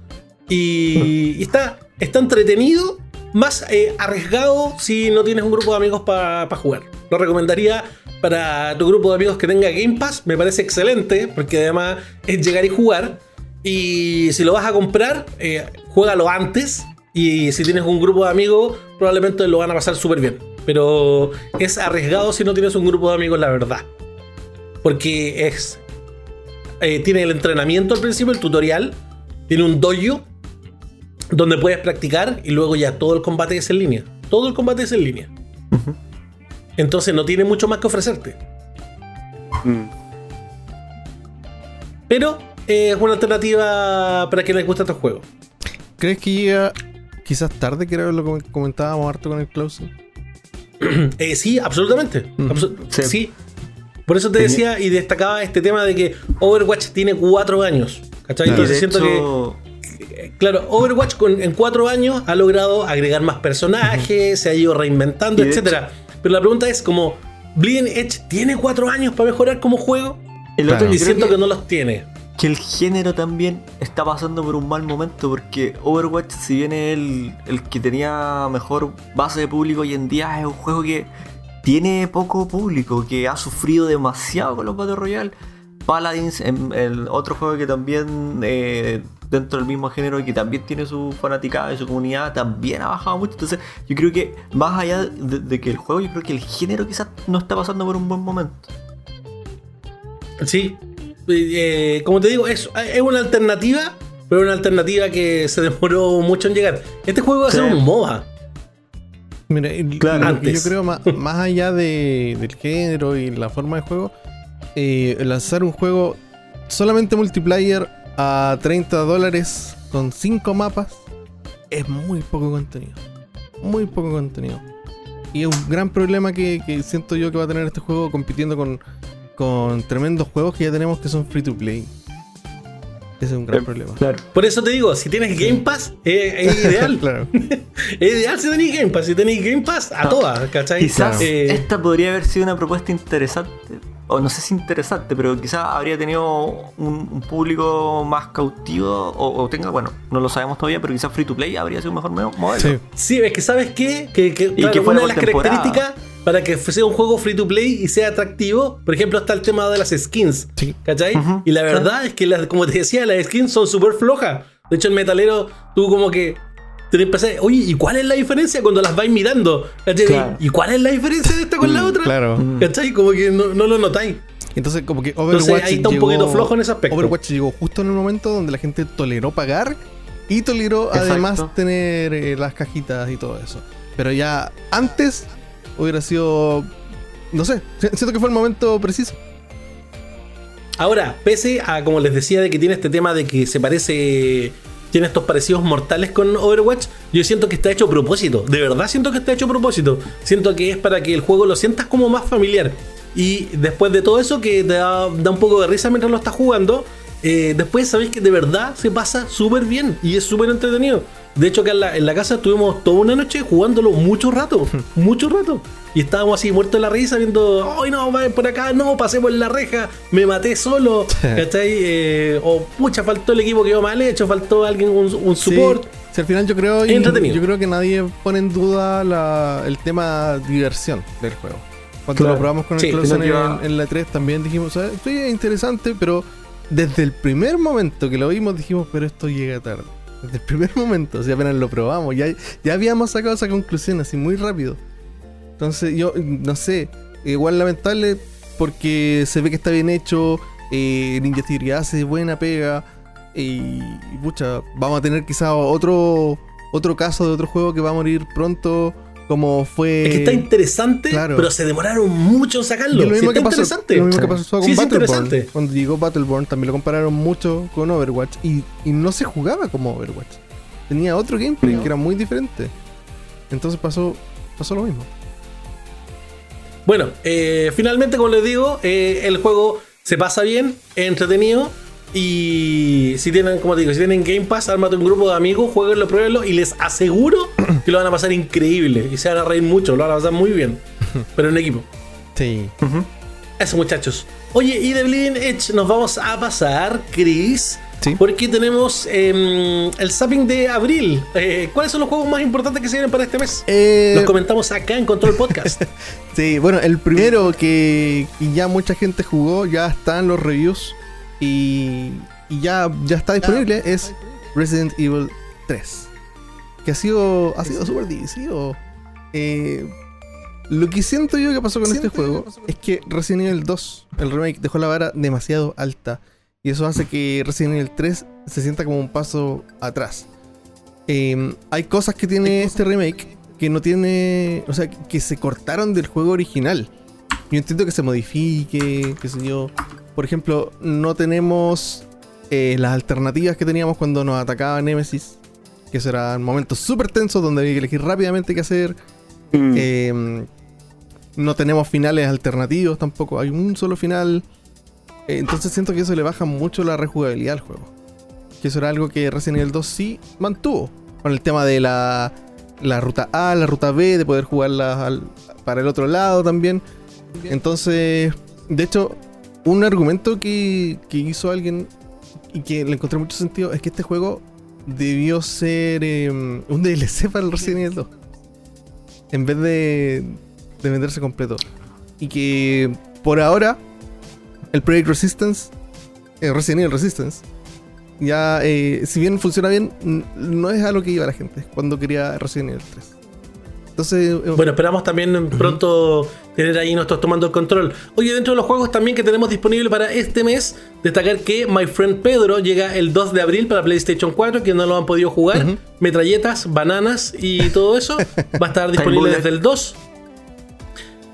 Y, y está, está entretenido más eh, arriesgado si no tienes un grupo de amigos para jugar. Lo recomendaría para tu grupo de amigos que tenga Game Pass, me parece excelente, porque además es llegar y jugar. Y si lo vas a comprar, eh, juégalo antes. Y si tienes un grupo de amigos, probablemente lo van a pasar súper bien. Pero es arriesgado si no tienes un grupo de amigos, la verdad. Porque es. Eh, tiene el entrenamiento al principio, el tutorial. Tiene un dojo donde puedes practicar y luego ya todo el combate es en línea. Todo el combate es en línea. Entonces no tiene mucho más que ofrecerte. Mm. Pero es una alternativa para quien les gusta estos juegos. ¿Crees que llega quizás tarde, que era lo que comentábamos harto con el closing? [clears throat] Eh, sí, absolutamente. sí. Por eso te decía y destacaba este tema de que Overwatch tiene cuatro años. ¿Cachai? Entonces siento que claro, Overwatch en cuatro años ha logrado agregar más personajes, se ha ido reinventando, etc. Pero la pregunta es como, ¿Bleeding Edge tiene cuatro años para mejorar como juego? El otro y siento que, no los tiene. Que el género también está pasando por un mal momento porque Overwatch, si bien es el, el que tenía mejor base de público hoy en día, es un juego que tiene poco público, que ha sufrido demasiado con los Battle Royale. Paladins, el otro juego que también eh, dentro del mismo género y que también tiene su fanaticada y su comunidad, también ha bajado mucho. Entonces, yo creo que más allá de, que el juego, yo creo que el género quizás no está pasando por un buen momento. Sí, eh, como te digo, es, es una alternativa, pero una alternativa que se demoró mucho en llegar. Este juego va a ser un MOBA. Mira, claro, yo creo más, [laughs] más allá del género y la forma de juego, eh, lanzar un juego solamente multiplayer a 30 dólares con 5 mapas es muy poco contenido. Muy poco contenido. Y es un gran problema que, que siento yo que va a tener este juego compitiendo con, con tremendos juegos que ya tenemos que son free to play. Ese es un gran problema. Por eso te digo, si tienes Game Pass, es, ideal. [laughs] claro. [laughs] es ideal si tenéis Game Pass. Si tenéis Game Pass, a todas, ¿cachai? Quizás eh, esta podría haber sido una propuesta interesante. O no sé si interesante, pero quizás habría tenido un, público más cautivo. O, tenga, bueno, no lo sabemos todavía, pero quizás free to play habría sido un mejor modelo. Sí, sí es que sabes qué? que, que, una de las características para que sea un juego free to play y sea atractivo. Por ejemplo, está el tema de las skins. ¿Cachai? Y la verdad es que, como te decía, las skins son súper flojas. De hecho, el metalero, tú como que te empecé, oye, ¿y cuál es la diferencia cuando las vais mirando? ¿Y cuál es la diferencia de esta con la mm, otra? Claro. ¿Cachai? Como que no, lo notáis. Entonces, como que Overwatch. ahí está un poquito flojo en ese aspecto. Overwatch llegó justo en el momento donde la gente toleró pagar y toleró además tener eh, las cajitas y todo eso. Pero ya antes hubiera sido. No sé, siento que fue el momento preciso. Ahora, pese a, como les decía, de que tiene este tema de que se parece. Tiene estos parecidos mortales con Overwatch. Yo siento que está hecho a propósito. De verdad siento que está hecho a propósito. Siento que es para que el juego lo sientas como más familiar. Y después de todo eso, que te da, un poco de risa mientras lo estás jugando, eh, después sabéis que de verdad se pasa súper bien y es súper entretenido. De hecho, acá en la, casa estuvimos toda una noche jugándolo mucho rato, mucho rato. Y estábamos así muertos de la risa viendo, ¡ay no, por acá! No, pasé por la reja, me maté solo, [laughs] ¿cachai? Eh, o pucha, faltó el equipo que iba mal hecho, faltó alguien, un, support. Si al final yo creo, yo creo que nadie pone en duda el tema diversión del juego. Cuando lo probamos con el sí, en, la 3 también dijimos, esto es interesante, pero desde el primer momento que lo vimos dijimos, pero esto llega tarde. Desde el primer momento, o apenas lo probamos, ya, ya habíamos sacado esa conclusión así muy rápido. Entonces, yo, no sé, igual lamentable porque se ve que está bien hecho, eh, Ninja Theory hace buena pega, y, pucha, vamos a tener quizá otro, otro caso de otro juego que va a morir pronto como fue. Es que está interesante, pero se demoraron mucho en sacarlo. lo mismo, que, pasó, lo mismo que pasó con Battleborn. Cuando llegó Battleborn también lo compararon mucho con Overwatch y, no se jugaba como Overwatch. Tenía otro gameplay que era muy diferente. Entonces pasó, pasó lo mismo. Bueno, eh, finalmente, como les digo, eh, el juego se pasa bien, es entretenido. Y si tienen, como te digo, si tienen Game Pass, ármate un grupo de amigos, jueguenlo, pruébenlo y les aseguro [clears throat] que lo van a pasar increíble y se van a reír mucho, lo van a pasar muy bien. [laughs] Pero en equipo. Sí. Eso, muchachos. Oye, y de Bleeding Edge nos vamos a pasar, Chris. Sí. Porque tenemos em, el zapping de abril. Eh, ¿Cuáles son los juegos más importantes que se vienen para este mes? Eh... Los comentamos acá en Control Podcast. [laughs] sí, bueno, el primero que ya mucha gente jugó, ya están los reviews y, ya, ya está disponible es Resident Evil 3. Que ha sido, ha sido súper difícil. Eh, lo que siento yo que pasó con este juego es que Resident Evil 2, el remake, dejó la vara demasiado alta. Y eso hace que Resident Evil 3 se sienta como un paso atrás. Em, hay cosas que tiene este remake que no tiene. O sea, que se cortaron del juego original. Yo entiendo que se modifique, qué sé yo por ejemplo, no tenemos eh, las alternativas que teníamos cuando nos atacaba Nemesis. Que serán momentos súper tensos donde hay que elegir rápidamente qué hacer. Mm. Em, no tenemos finales alternativos tampoco. Hay un solo final. Eh, entonces siento que eso le baja mucho la rejugabilidad al juego. Que eso era algo que Resident Evil 2 sí mantuvo. Con el tema de la, la ruta A, la ruta B, de poder jugarla para el otro lado también. Entonces, de hecho, un argumento que, hizo alguien y que le encontré mucho sentido es que este juego debió ser em, un DLC para el Resident Evil 2. En vez de, de venderse completo. Y que por ahora, el Project Resistance, el Resident Evil Resistance, ya, eh, si bien funciona bien, no es a lo que iba la gente cuando quería Resident Evil 3. Eh, bueno, esperamos también pronto tener ahí nosotros tomando el control. Oye, dentro de los juegos también que tenemos disponible para este mes, destacar que My Friend Pedro llega el 2 de abril para PlayStation 4, que no lo han podido jugar. Metralletas, bananas y todo eso va a estar [laughs] disponible desde el 2.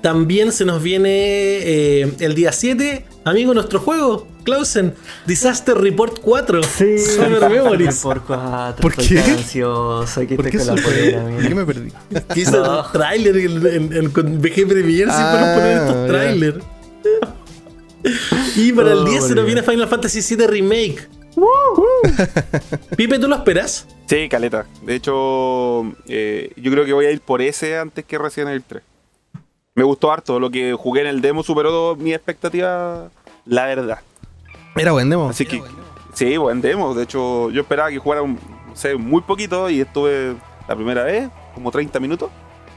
También se nos viene eh, el día 7, amigo, nuestro juego, Clausen, Disaster Report 4. Sí, Summer Memories. Report 4. ¿Por qué? ansioso, aquí ¿Por qué con la polera, mira. ¿Qué me perdí? Hizo No. el tráiler en, en- en- con VG Premiere siempre Ah, nos ponen estos trailers. Y para el Oh, 10 se nos viene Final Fantasy VII Remake. Pipe, ¿tú lo esperas? Sí, caleta. De hecho, eh, yo creo que voy a ir por ese antes que Resident Evil 3. Me gustó harto. Lo que jugué en el demo superó mi expectativa, la verdad. Era buen demo. Así que, sí, buen demo. De hecho, yo esperaba que jugara, un- no sé, muy poquito y estuve la primera vez, como 30 minutos,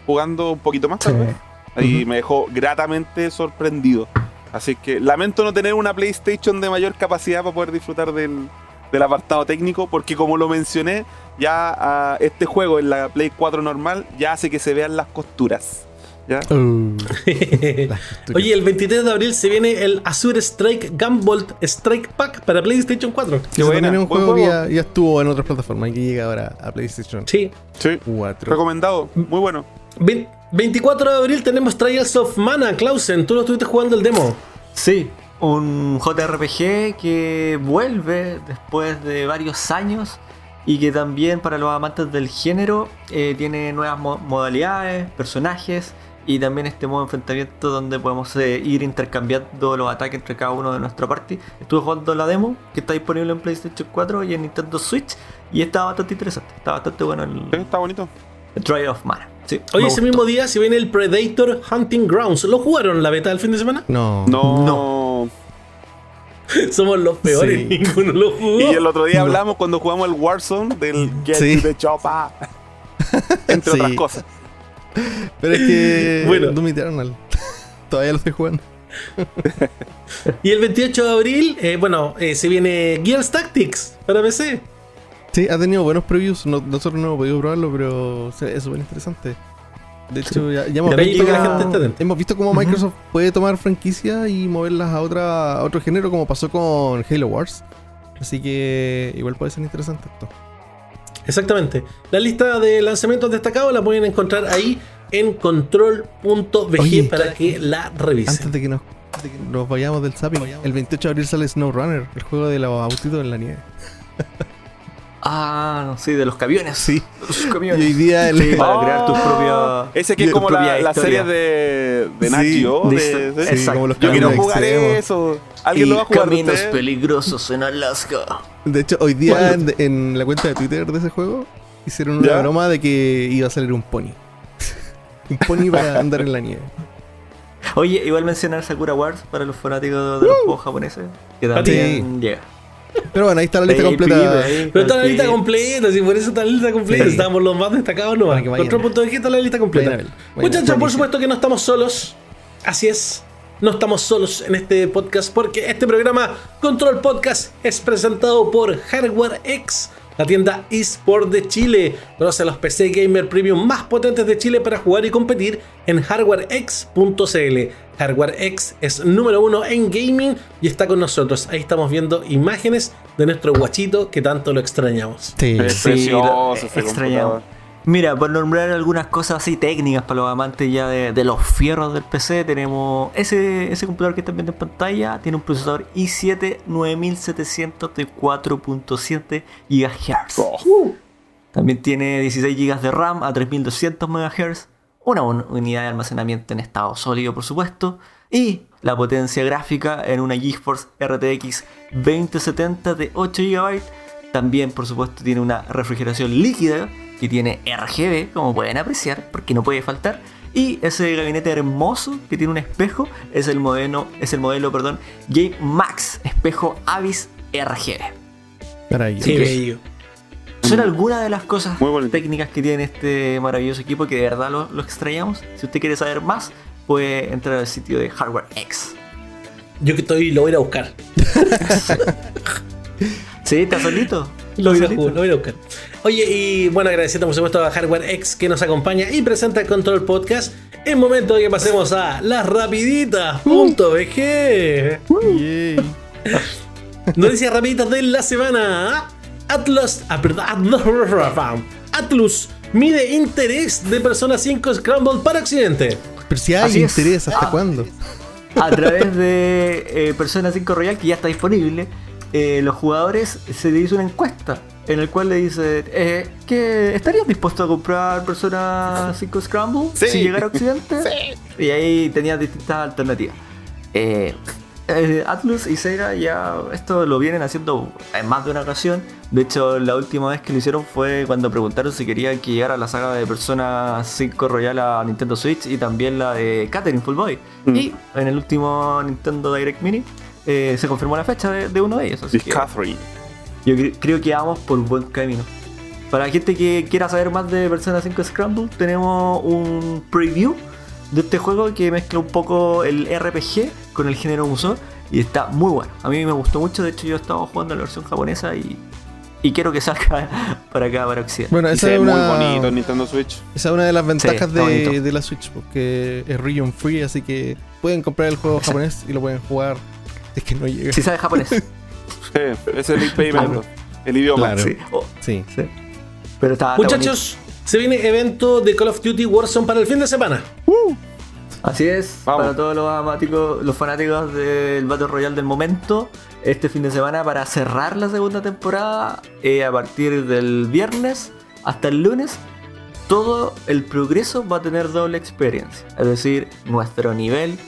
jugando un poquito más tal vez. Y me dejó gratamente sorprendido. Así que lamento no tener una PlayStation de mayor capacidad para poder disfrutar del, del apartado técnico, porque como lo mencioné, ya ah, este juego en la Play 4 normal ya hace que se vean las costuras. ¿Ya? Uh, [laughs] Oye, el 23 de abril se viene el Azure Strike Gunvolt Strike Pack para PlayStation 4. que buena, también es un buen juego, que juego. ya, ya estuvo en otras plataformas y que llega ahora a PlayStation Sí. Sí, 4. recomendado, muy bueno. Ve- 24 de abril tenemos Trials of Mana, Clausen. Tú lo estuviste jugando el demo. Sí, un JRPG que vuelve después de varios años y que también para los amantes del género eh, tiene nuevas mo- modalidades, personajes y también este modo de enfrentamiento donde podemos eh, ir intercambiando los ataques entre cada uno de nuestra party. Estuve jugando la demo que está disponible en PlayStation 4 y en Nintendo Switch y está bastante interesante, está bastante bueno Sí, el, está bonito. el Trial of Mana. Sí, Hoy ese gustó. mismo día se viene el Predator Hunting Grounds. ¿Lo jugaron la beta del fin de semana? No. No. [laughs] Somos los peores, Sí. ninguno lo jugó. Y el otro día No. hablamos cuando jugamos el Warzone del Get Sí. to the Chopa. [laughs] Entre Sí. otras cosas. Pero es que. Bueno. Doom Eternal. [laughs] Todavía lo estoy jugando. [laughs] Y el 28 de abril, eh, bueno, eh, se viene Gears Tactics para PC. Sí, ha tenido buenos previews. No- nosotros no hemos podido probarlo, pero es súper interesante. De hecho, ya, ya hemos, visto, la gente hemos visto cómo Microsoft puede tomar franquicias y moverlas a, otra, a otro género, como pasó con Halo Wars. Así que igual puede ser interesante esto. Exactamente. La lista de lanzamientos destacados la pueden encontrar ahí en control.bg para que la revisen. Antes de que nos, de que nos vayamos del zapping, el 28 de abril sale SnowRunner, el juego de los autitos en la nieve. [laughs] Ah, no, sí, de los camiones. Sí. Los Y camiones. hoy día el- Sí, para crear tu propia. Ese que es Y- como la, la serie de, de Sí, Geo, de- de- Sí, Exacto. como los Yo quiero jugar extremos. eso. ¿Alguien y lo va a jugar caminos peligrosos en Alaska. De hecho, hoy día en, en la cuenta de Twitter de ese juego hicieron una ¿Ya? broma de que iba a salir un pony. [laughs] un pony para [laughs] andar en la nieve. Oye, igual mencionar Sakura Wars para los fanáticos de los juegos japoneses. Que también llega. Pero bueno, ahí está la lista completa. Pero está la lista completa, si por eso está la lista completa. Sí. Estamos los más destacados nomás. Vayan. Control.bg está la lista completa. Muchachos, por supuesto que no estamos solos. Así es. No estamos solos en este podcast porque este programa Control Podcast es presentado por Hardware X, la tienda eSport de Chile. Conoce a los PC Gamer Premium más potentes de Chile para jugar y competir en hardwarex.cl. Hardware X es número uno en gaming y está con nosotros. Ahí estamos viendo imágenes de nuestro guachito que tanto lo extrañamos. Sí. Sí, precioso lo- extrañamos. Mira, por nombrar algunas cosas así técnicas para los amantes ya de, de los fierros del PC, tenemos ese, ese computador que están viendo en pantalla, tiene un procesador i7 9700 de 4.7 GHz. Oh, También tiene 16 GB de RAM a 3200 MHz, una un- unidad de almacenamiento en estado sólido, por supuesto, y la potencia gráfica en una GeForce RTX 2070 de 8 GB. También, por supuesto, tiene una refrigeración líquida que tiene RGB, como pueden apreciar, porque no puede faltar. Y ese gabinete hermoso que tiene un espejo es el modelo, es el modelo perdón, Game Max, espejo Avis RGB. Maravilloso. Qué que- bello. Son algunas de las cosas técnicas que tiene este maravilloso equipo que de verdad lo, lo extrañamos. Si usted quiere saber más, puede entrar al sitio de Hardware X. Yo que estoy, lo voy a ir a buscar. [laughs] ¿Sí? ¿Está solito? Lo voy, a ¿Está jugar, lo voy a buscar. Oye, y bueno, agradeciendo por supuesto a Hardware X que nos acompaña y presenta el Control Podcast. Es momento de que pasemos a las rapiditas.bg. Yay. Noticias rapiditas de la semana. Atlas, ah, perdón, Atlas, Atlus mide interés de Persona 5 Scramble para Occidente. Pero si hay Así es. interés, ¿hasta Ah. cuándo? a través de eh, Persona 5 Royal, que ya está disponible, eh, los jugadores se le hizo una encuesta en el cual le dice eh, que estarías dispuesto a comprar Persona 5 Scramble Sí. si llegara a Occidente. [laughs] Sí. Y ahí tenías distintas alternativas. Eh, eh, Atlus y Sega ya esto lo vienen haciendo en más de una ocasión. De hecho, la última vez que lo hicieron fue cuando preguntaron si querían que llegara la saga de Persona 5 Royal a Nintendo Switch y también la de Catherine Full Boy. Mm. Y en el último Nintendo Direct Mini eh, se confirmó la fecha de, de uno de ellos. Así que Catherine. Yo cre- creo que vamos por buen camino. Para la gente que quiera saber más de Persona 5 Scramble, tenemos un preview de este juego que mezcla un poco el RPG con el género Musou y está muy bueno. A mí me gustó mucho, de hecho yo estaba jugando la versión japonesa y, y quiero que [laughs] salga para acá, para Occidente. Bueno, esa es, una, muy bonito en Nintendo Switch. esa es una de las ventajas de, de la Switch, porque es region free, así que pueden comprar el juego Exacto. japonés y lo pueden jugar. Es que no llega. Si sabes japonés. [laughs] Sí, ese es el impedimento. El idioma. Claro. sí. Oh, Sí. sí. Pero está, está Muchachos, se viene evento de Call of Duty Warzone para el fin de semana. Así es, Vamos. para todos los amáticos, los fanáticos del Battle Royale del momento, este fin de semana para cerrar la segunda temporada, eh, a partir del viernes hasta el lunes, todo el progreso va a tener doble experiencia. Es decir, nuestro nivel,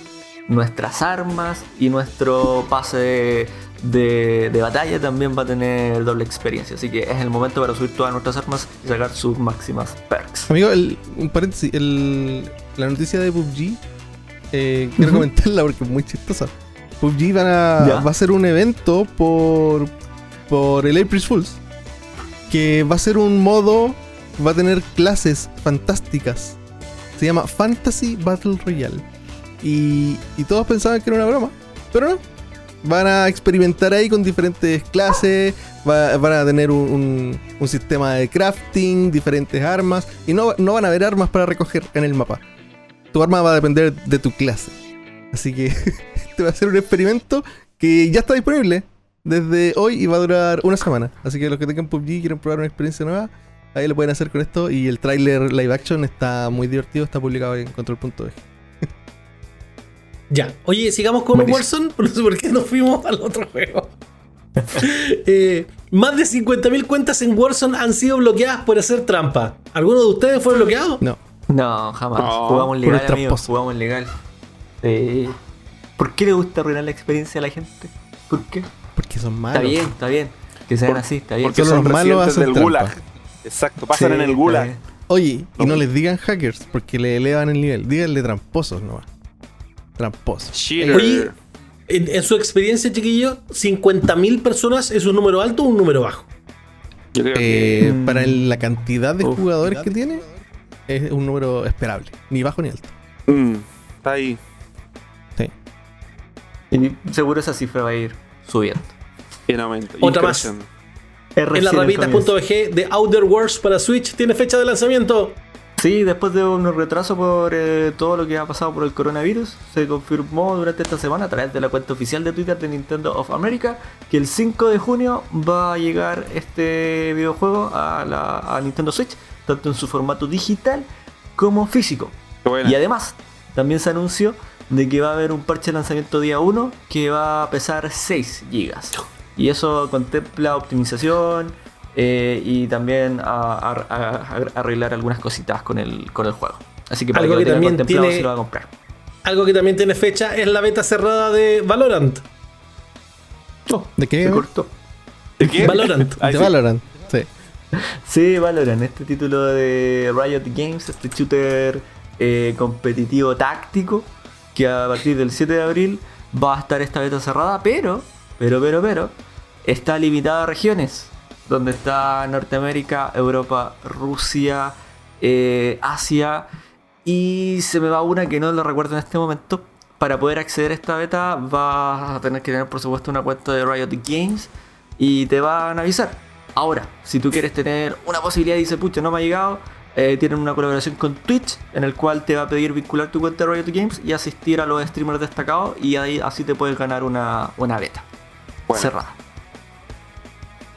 nuestras armas y nuestro pase de, de- batalla también va a tener doble experiencia. Así que es el momento para subir todas nuestras armas y sacar sus máximas perks. Amigo, el, un paréntesis, el- la noticia de PUBG, eh, quiero comentarla porque es muy chistosa. PUBG van a, Ya. va a ser un evento por, por el April Fools, que va a ser un modo, va a tener clases fantásticas. Se llama Fantasy Battle Royale. Y, y todos pensaban que era una broma, pero no. Van a experimentar ahí con diferentes clases, va- van a tener un, un- sistema de crafting, diferentes armas, y no, no van a haber armas para recoger en el mapa. Tu arma va a depender de tu clase. Así que [laughs] este va a ser un experimento que ya está disponible desde hoy y va a durar una semana. Así que los que tengan PUBG y quieren probar una experiencia nueva, ahí lo pueden hacer con esto. Y el tráiler live action está muy divertido, está publicado en control.es. Ya, oye, sigamos con. Warzone, [laughs] no sé por qué nos fuimos al otro juego. [laughs] Eh, más de 50.000 cuentas en Warzone han sido bloqueadas por hacer trampa. ¿Alguno de ustedes fue bloqueado? No, No, jamás. No, jugamos legal, amigo. Jugamos legal. Sí. ¿Por qué le gusta arruinar la experiencia a la gente? ¿Por qué? porque son malos. Está bien, está bien. Que sean Por- así, está bien. Porque son los malos hacen del trampa. Gulag. Exacto, pasan Sí, en el Gulag. Oye, y No. no les digan hackers, porque le elevan el nivel. Díganle tramposos nomás. Oye, en, en su experiencia, chiquillo, ¿50.000 personas es un número alto o un número bajo? Yo creo que Eh, Mm. Para el- la cantidad de Uf. jugadores que tiene, es un número esperable. Ni bajo ni alto. mm, está ahí. Y seguro esa cifra va a ir subiendo. En aumento. Otra más. En la rapitas.bg de Outer Worlds para Switch tiene fecha de lanzamiento. Sí, después de un retraso por eh, todo lo que ha pasado por el coronavirus, se confirmó durante esta semana a través de la cuenta oficial de Twitter de Nintendo of America que el 5 de junio va a llegar este videojuego a, la, a Nintendo Switch, tanto en su formato digital como físico. Y además, también se anunció de que va a haber un parche de lanzamiento día 1 que va a pesar 6 GB. Y eso contempla optimización eh, y también a- a- a- a- arreglar algunas cositas con el, con el juego. Así que para Algo que, que lo tenga también contemplado tiene- si lo va a comprar. Algo que también tiene fecha es la beta cerrada de Valorant. Oh, ¿De qué? se cortó. ¿De qué? Valorant. [laughs] Ahí de sí. Valorant. Sí. Sí, Valorant, este título de Riot Games, este shooter eh, competitivo táctico, que a partir del 7 de abril va a estar esta beta cerrada, pero, pero, pero, pero, está limitada a regiones, donde está Norteamérica, Europa, Rusia, eh, Asia, y se me va una que no lo recuerdo en este momento. Para poder acceder a esta beta vas a tener que tener por supuesto una cuenta de Riot Games y te van a avisar. Ahora, si tú quieres tener una posibilidad y dices, pucha, no me ha llegado, eh, tienen una colaboración con Twitch en el cual te va a pedir vincular tu cuenta de Riot Games y asistir a los streamers destacados y ahí así te puedes ganar una, una beta Bueno. cerrada.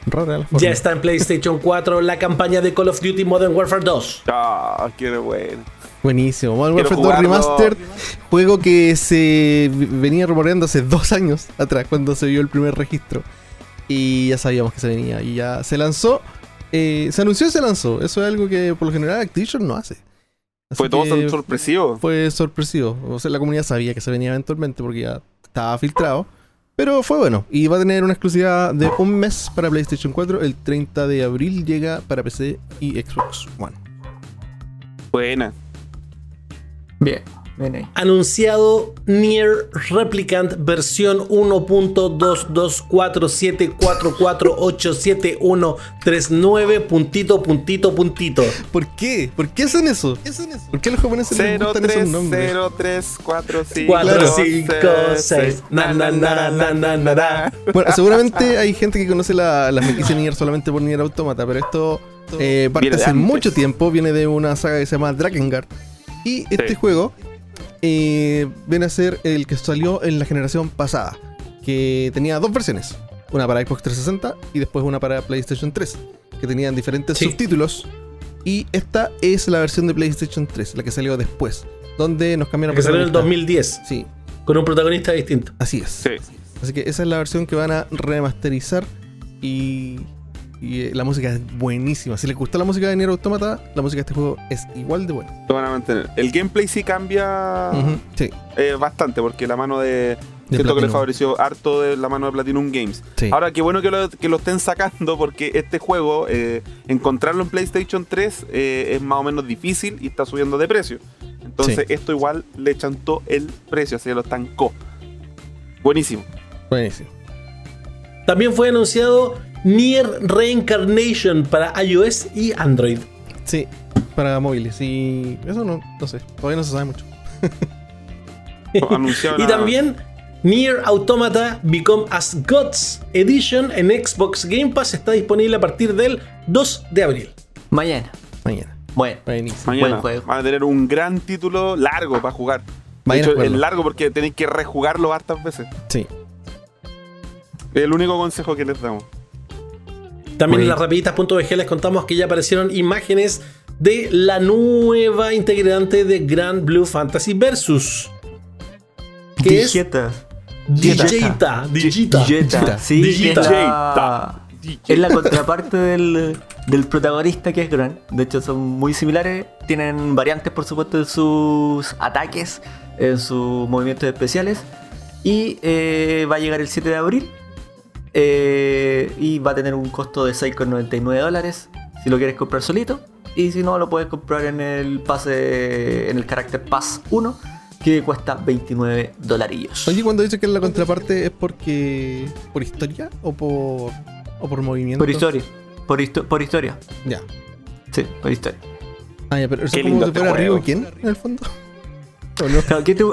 Rara la forma. Ya está en PlayStation 4 la campaña de Call of Duty Modern Warfare 2. Ah, qué bueno. Buenísimo. Modern Warfare 2 Remastered, juego que se venía rumoreando hace dos años atrás, cuando se vio el primer registro. Y ya sabíamos que se venía. Y ya se lanzó. Eh, se anunció y se lanzó. Eso es algo que por lo general Activision no hace. fue todo sorpresivo. Fue sorpresivo. O sea, la comunidad sabía que se venía eventualmente porque ya estaba filtrado. Pero fue bueno. Y va a tener una exclusividad de un mes para PlayStation 4. El 30 de abril llega para PC y Xbox One. Buena. Bien. Anunciado Near Replicant versión 1.22474487139 puntito puntito puntito. ¿Por qué? ¿Por qué hacen eso? ¿Por qué los japoneses 0, les gustan 3, esos nombres? 0, 3, 4, 5, 4, 5, 6, na, na, na, na, na, na, Bueno, seguramente [laughs] hay gente que conoce la, la franquicia Nier solamente por Nier Automata, pero esto eh, parte hace mucho tiempo, viene de una saga que se llama Drakengard. Y este sí. juego eh, viene a ser el que salió en la generación pasada, que tenía dos versiones, una para Xbox 360 y después una para PlayStation 3, que tenían diferentes subtítulos. Y esta es la versión de PlayStation 3, la que salió después, donde nos cambiaron. La que salió en el 2010. Sí. Con un protagonista distinto. Así es. Sí. Así que esa es la versión que van a remasterizar y y eh, la música es buenísima. Si les gusta la música de Nier Automata, la música de este juego es igual de buena. Lo van a mantener. El gameplay sí cambia sí. eh, bastante, porque la mano de. de siento que le favoreció harto de la mano de Platinum Games. Sí. Ahora, qué bueno que lo, que lo, estén sacando, porque este juego, eh, encontrarlo en PlayStation 3 eh, es más o menos difícil y está subiendo de precio. Entonces, Sí. esto igual le chantó el precio, así que lo estancó. Buenísimo. Buenísimo. También fue anunciado Nier Reincarnation para iOS y Android. Sí, para móviles. Y eso no, no sé. Todavía no se sabe mucho. [laughs] Y también Nier Automata Become as Gods Edition en Xbox Game Pass está disponible a partir del 2 de abril. Mañana. Mañana. Bueno. Buenísimo. Mañana Buen juego. van a tener un gran título largo para jugar. De hecho, es largo porque tenéis que rejugarlo hartas veces. Sí. El único consejo que les damos. También en las rapiditas.bg les contamos que ya aparecieron imágenes de la nueva integrante de Grand Blue Fantasy Versus. Que es Digita. Digita. Digita. Digita. Sí, Digita. la, es la contraparte del, del protagonista que es Gran. De hecho, son muy similares. Tienen variantes, por supuesto, en sus ataques, en sus movimientos especiales. Y eh, va a llegar el 7 de abril. Eh, y va a tener un costo de 6,99 dólares si lo quieres comprar solito. Y si no, lo puedes comprar en el pase, en el carácter Pass 1, que cuesta 29 dolarillos. Oye, cuando dice que es la contraparte, ¿es porque. por historia o por. o por movimiento? Por historia. Por, histo- por historia. Ya. Sí, por historia. Ah, ya, pero eso es como si este fuera. Ryu quién, en el fondo. [laughs] ¿O no? Claro, que te-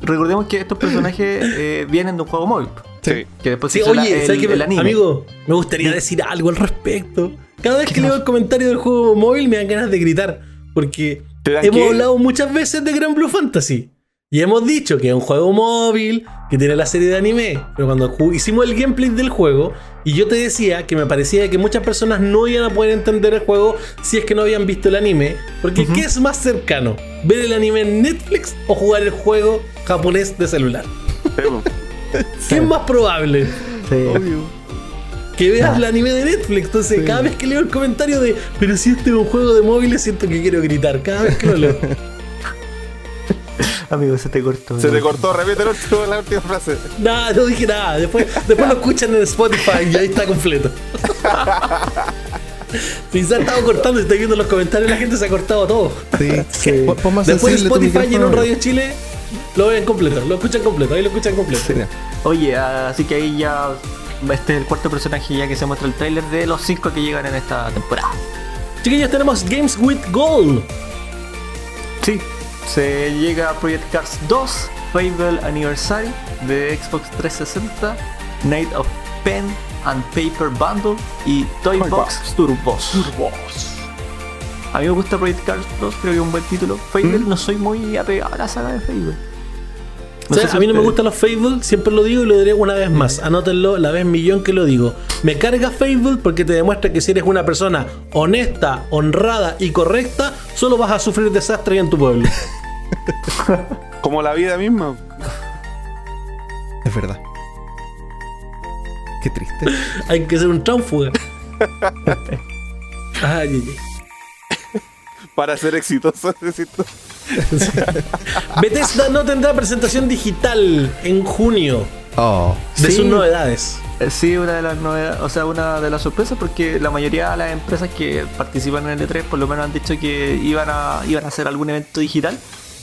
recordemos que estos personajes eh, vienen de un juego móvil. Sí. Que después Sí, se hizo la- oye, el, ¿sabes qué? el anime. amigo, me gustaría decir algo al respecto. Cada vez ¿Qué que leo el comentario del juego móvil me dan ganas de gritar. Porque ¿Te dan hemos qué? hablado muchas veces de Grand Blue Fantasy. Y hemos dicho que es un juego móvil, que tiene la serie de anime. Pero cuando hicimos el gameplay del juego, y yo te decía que me parecía que muchas personas no iban a poder entender el juego si es que no habían visto el anime. Porque ¿qué es más cercano? ¿Ver el anime en Netflix o jugar el juego japonés de celular? ¿Qué es más probable? Sí. Obvio. que veas Ah. el anime de Netflix. Entonces, Sí. cada vez que leo el comentario de, pero si este es un juego de móviles, siento que quiero gritar. Cada vez que lo leo. [laughs] Amigo, se te cortó. Se te cortó, repite la última, frase. nada, no dije nada. Después, después lo escuchan en Spotify y ahí está completo. [laughs] Si se ha estado cortando y estoy viendo los comentarios, la gente se ha cortado todo. Sí. [laughs] Sí. Después Spotify y en micrófono, un amigo. Radio Chile lo ven completo, lo escuchan completo, ahí lo escuchan completo. Sí. Oye, así que ahí ya. Este es el cuarto personaje ya que se muestra el tráiler de los cinco que llegan en esta temporada. Chiquillos, tenemos Games with Gold. Sí, se llega a Project Cars 2, Fable Anniversary de Xbox 360, Night of Pen and Paper Bundle y Toy Toy Box Box. Turbos. A mí me gusta Project Cars 2, creo que es un buen título. Fable ¿Mm? no soy muy apegado a la saga de Fable. O sea, si a mí no me gustan los Fable, siempre lo digo y lo diré una vez más. Anótenlo la vez millón que lo digo. Me carga Fable porque te demuestra que si eres una persona honesta, honrada y correcta, solo vas a sufrir desastre en tu pueblo. [laughs] Como la vida misma. Es verdad. Qué triste. [laughs] Hay que ser un tránfuga. [laughs] Ay, ay, ay. Para ser exitoso [laughs] necesito. [laughs] Bethesda no tendrá presentación digital en junio Oh. de Sí. sus novedades. Eh, Sí, una de las novedades, o sea, una de las sorpresas porque la mayoría de las empresas que participan en el E3 por lo menos han dicho que iban a, iban a hacer algún evento digital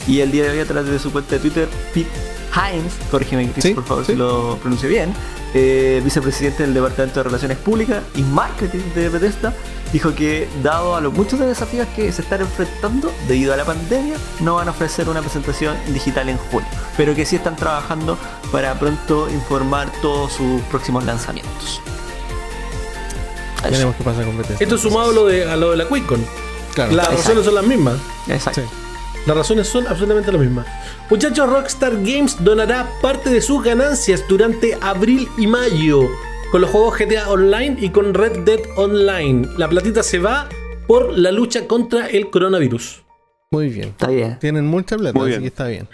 y el día de hoy a través de su cuenta de Twitter, Pete Hines, corrígeme Chris Sí, por favor sí. si lo pronuncio bien, eh, vicepresidente del Departamento de Relaciones Públicas y Marketing de Bethesda, dijo que dado a los muchos de desafíos que se están enfrentando debido a la pandemia, no van a ofrecer una presentación digital en junio, pero que sí están trabajando para pronto informar todos sus próximos lanzamientos. Eso. Veremos qué pasa con Bethesda. Esto es sumado a lo de, a lo de la QuakeCon. Claro. Las Exacto. razones son las mismas. Exacto. Sí. Las razones son absolutamente las mismas. Muchachos, Rockstar Games donará parte de sus ganancias durante abril y mayo con los juegos GTA Online y con Red Dead Online. La platita se va por la lucha contra el coronavirus. Muy bien. Está bien. Tienen mucha plata, Muy así bien. que está bien.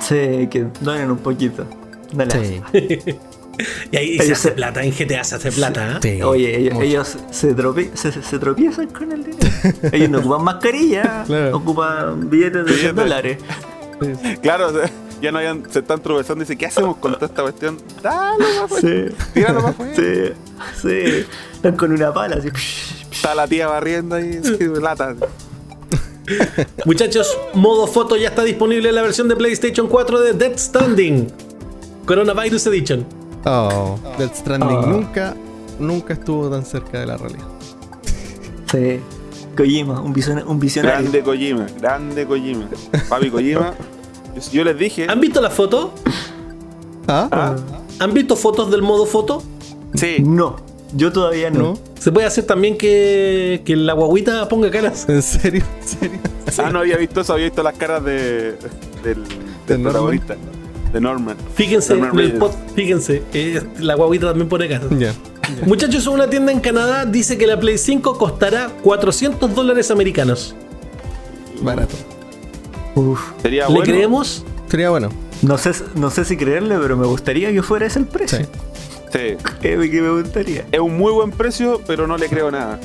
Sí, que donen un poquito. Dale. Sí. [laughs] Y ahí Ellos se hace se- plata, en GTA se hace plata. ¿eh? Sí. Oye, ellos, se, tropi- se, se- se tropiezan con el dinero. Ellos no ocupan mascarilla, [laughs] Claro. ocupan billetes de 100 Billetes. dólares. Sí, sí. Claro, ya no hayan, se están tropezando y dicen, ¿qué hacemos con toda esta cuestión? Dale, más fuera. Sí, Tíralo más fuera. sí, sí. Están con una pala así. Está la tía barriendo ahí, sí, lata. Muchachos, modo foto ya está disponible en la versión de PlayStation 4 de Dead Standing. Coronavirus Edition. Oh, Death Stranding Oh. nunca, nunca estuvo tan cerca de la realidad. Sí. Kojima, un visionario. Grande Kojima, grande Kojima. Papi Kojima. [laughs] Yo, les dije. ¿Han visto la foto? Ah, Ah, ¿Han visto fotos del modo foto? sí. No, yo todavía no. Se puede hacer también que, que la guaguita ponga caras. [laughs] ¿En serio? ¿En serio? Ah, no había visto eso, había visto las caras de, del, del Norman? protagonista. De Norman. Fíjense, Norman el pod- fíjense, eh, la guaguita también pone caras. Ya. Muchachos, una tienda en Canadá dice que la Play 5 costará 400 dólares americanos. Barato. Uf. Sería ¿Le bueno. creemos? Sería bueno. No sé, no sé si creerle, pero me gustaría que fuera ese el precio. Sí. Sí. [laughs] Créeme que me gustaría. Es un muy buen precio, pero no le creo nada.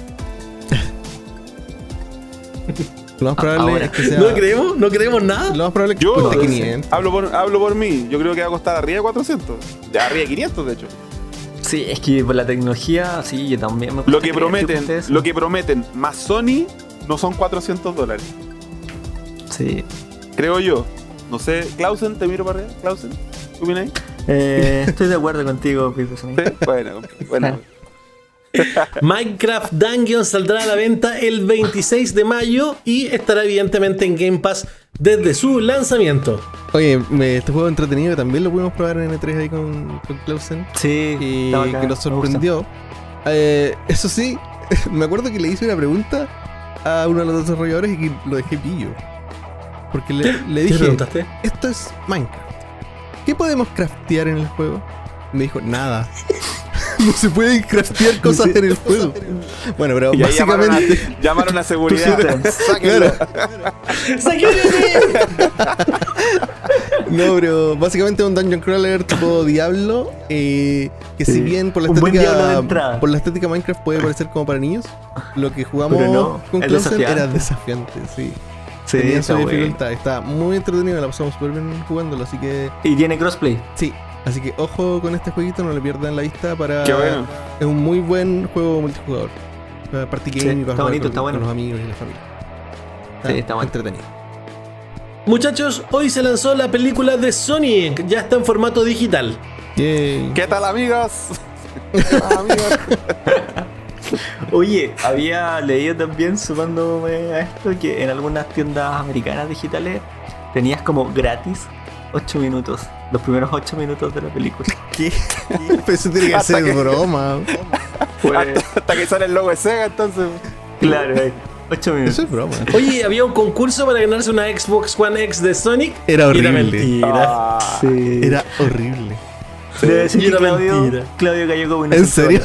Lo más probable Ahora. es que sea. ¿No creemos? ¿No creemos nada? Lo más probable es que Yo cueste eh, 500. hablo por, hablo por mí. Yo creo que va a costar arriba de 400. De arriba de 500, de hecho. Sí, es que por la tecnología, sí, yo también me Lo que prometen, lo que prometen más Sony no son 400 dólares. Sí. Creo yo. No sé, Clausen, te miro para arriba. Clausen, ¿tú vienes ahí? Eh, estoy de acuerdo contigo, Peter. Sí, [laughs] bueno, bueno. [laughs] Minecraft Dungeon saldrá a la venta el 26 de mayo y estará evidentemente en Game Pass desde su lanzamiento. Oye, me- este juego entretenido también lo pudimos probar en E3 ahí con, con Clausen. Sí, Y que nos sorprendió. Eh, eso sí, [laughs] me acuerdo que le hice una pregunta a uno de los desarrolladores y que lo dejé pillo. Porque le, le ¿Qué dije, preguntaste? esto es Minecraft. ¿Qué podemos craftear en el juego? Me dijo, nada. [laughs] no se pueden craftear [laughs] cosas en el juego. Bueno, pero Y ahí llamaron a, básicamente... llamaron a seguridad. [laughs] Claro. ¡Sáquenlo! No, pero básicamente un dungeon crawler tipo Diablo, eh, que si bien por la estética entrada. por la estética Minecraft puede parecer como para niños, lo que jugamos no, con Clausen era desafiante, sí. Sí, Tenía está su bueno. dificultad, está muy entretenido, la pasamos súper bien jugándolo, así que Y tiene crossplay. sí. Así que ojo con este jueguito, no le pierdan la vista para... Qué bueno. Es un muy buen juego multijugador. Para party Sí, game y para está bonito, con, está bueno. con los amigos y la familia. Sí, está bueno. entretenido. Muchachos, hoy se lanzó la película de Sonic. Ya está en formato digital. Yay. ¿Qué tal, amigos? Ah, [laughs] amigos. [laughs] Oye, había leído también, sumándome a esto, que en algunas tiendas americanas digitales tenías como gratis 8 minutos. Los primeros 8 minutos de la película. [laughs] ¿Qué? Eso tiene que Hasta ser que- broma. [laughs] Pues, hasta, hasta que sale el logo de Sega, entonces. claro, 8 minutos. Eso es broma. Oye, había un concurso para ganarse una Xbox One X de Sonic. Era horrible. mentira. Ah, Sí. Era horrible. Debe decir Y que era Claudio, mentira. Claudio cayó como ¿En serio?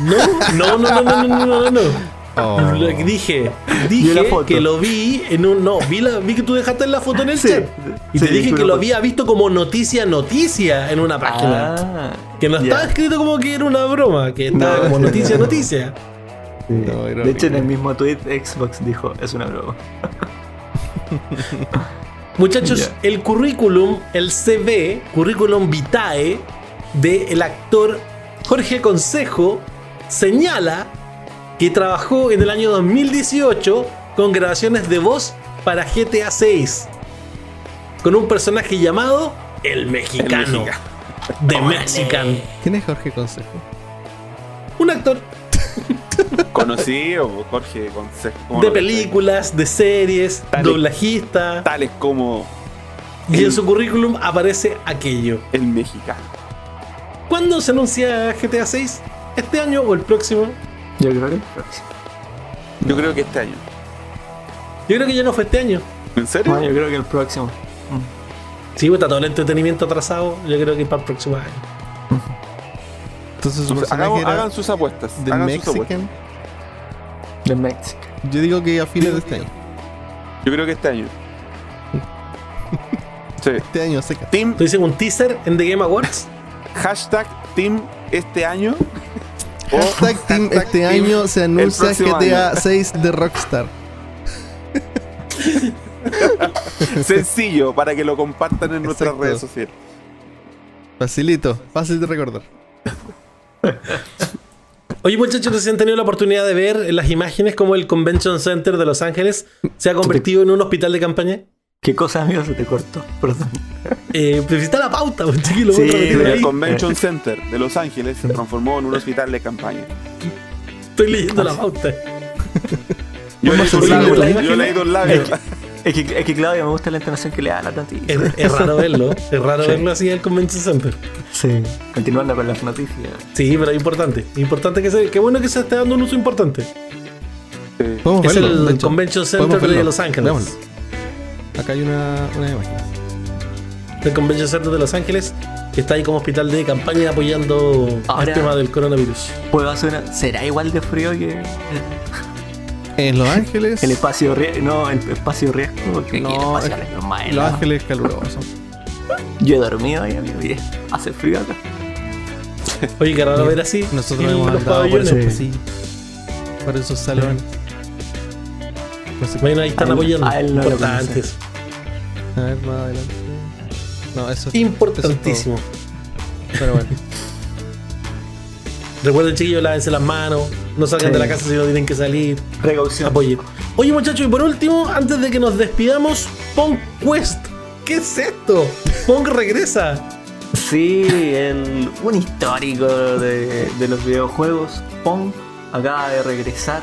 No, no, no, no, no, no, no, no. no. Oh. Dije, dije que lo vi en un. No, vi, la, vi que tú dejaste la foto en el chat. Y te dije que lo había visto como noticia, noticia en una página. Ah, que no estaba escrito como que era una broma, que estaba como noticia, [laughs] noticia. de hecho, en el mismo tweet, Xbox dijo: es una broma. [laughs] Muchachos, el currículum, el CV, currículum vitae del actor Jorge Consejo señala que trabajó en el año 2018 con grabaciones de voz para GTA 6 con un personaje llamado El Mexicano. de Mexican. ¿Quién es Jorge Consejo? Un actor. Conocido, Jorge Consejo. De películas, de series, doblajista. Tales como. Y en su currículum aparece aquello. El mexicano. ¿Cuándo se anuncia GTA 6? ¿Este año o el próximo? Yo creo que Yo creo que este año. Yo creo que ya no fue este año. ¿En serio? yo creo que el próximo. Sí, pues está todo el entretenimiento atrasado. Yo creo que para el próximo año. Entonces, hagan sus apuestas. De Mexican. De Mexican. Yo digo que a fines de este año. Yo creo que este año. [laughs] sí. Este año seca. Team. ¿Tú dices un teaser en The Game Awards? Hashtag Team este año. Hashtag Team este año se anuncia GTA 6 de Rockstar. [laughs] Sencillo, para que lo compartan en nuestras redes sociales. Facilito, fácil de recordar. Oye muchachos, no sé si han tenido la oportunidad de ver las imágenes como el Convention Center de Los Ángeles se ha convertido en un hospital de campaña. ¿Qué cosa, amigo, se te cortó? Perdón. Eh, pues está la pauta, pues, chiquilo. Sí, el Convention Center de Los Ángeles se transformó en un hospital de campaña. Estoy leyendo la pauta. Yo, leí dos labios, yo leí dos labios. Es que, es que Claudia me gusta la entonación que le da a la tanti. Es, es, raro [laughs] verlo, es raro verlo así en el Convention Center. Sí. Continuando con las noticias. Sí, pero es importante. Importante que se. Qué bueno que se esté dando un uso importante. Sí. Es el Convention Center de Los Ángeles. Acá hay una, una imagen. El Convention Center de Los Ángeles que está ahí como hospital de campaña apoyando el tema del coronavirus. ¿Puedo hacer una... ¿Será igual de frío que.? En Los Ángeles. El espacio riesgo. No, el espacio riesgo. Porque no, el es más Los Ángeles es caluroso. Yo he dormido ahí, amigo. Y hace frío acá. Oye, qué raro ver así. Nosotros hemos andado por esos sí. Por esos salones. Bueno, ahí están apoyando. A él no Importantes. A ver, más adelante. No, eso Importantísimo. Pero bueno. [laughs] Recuerden, chiquillos, lávense las manos. No salgan de la casa si no tienen que salir. Precaución. Apoyen. Oye, muchachos, y por último, antes de que nos despidamos, Pong Quest. ¿Qué es esto? Pong regresa. Sí, el, un histórico de, de los videojuegos. Pong acaba de regresar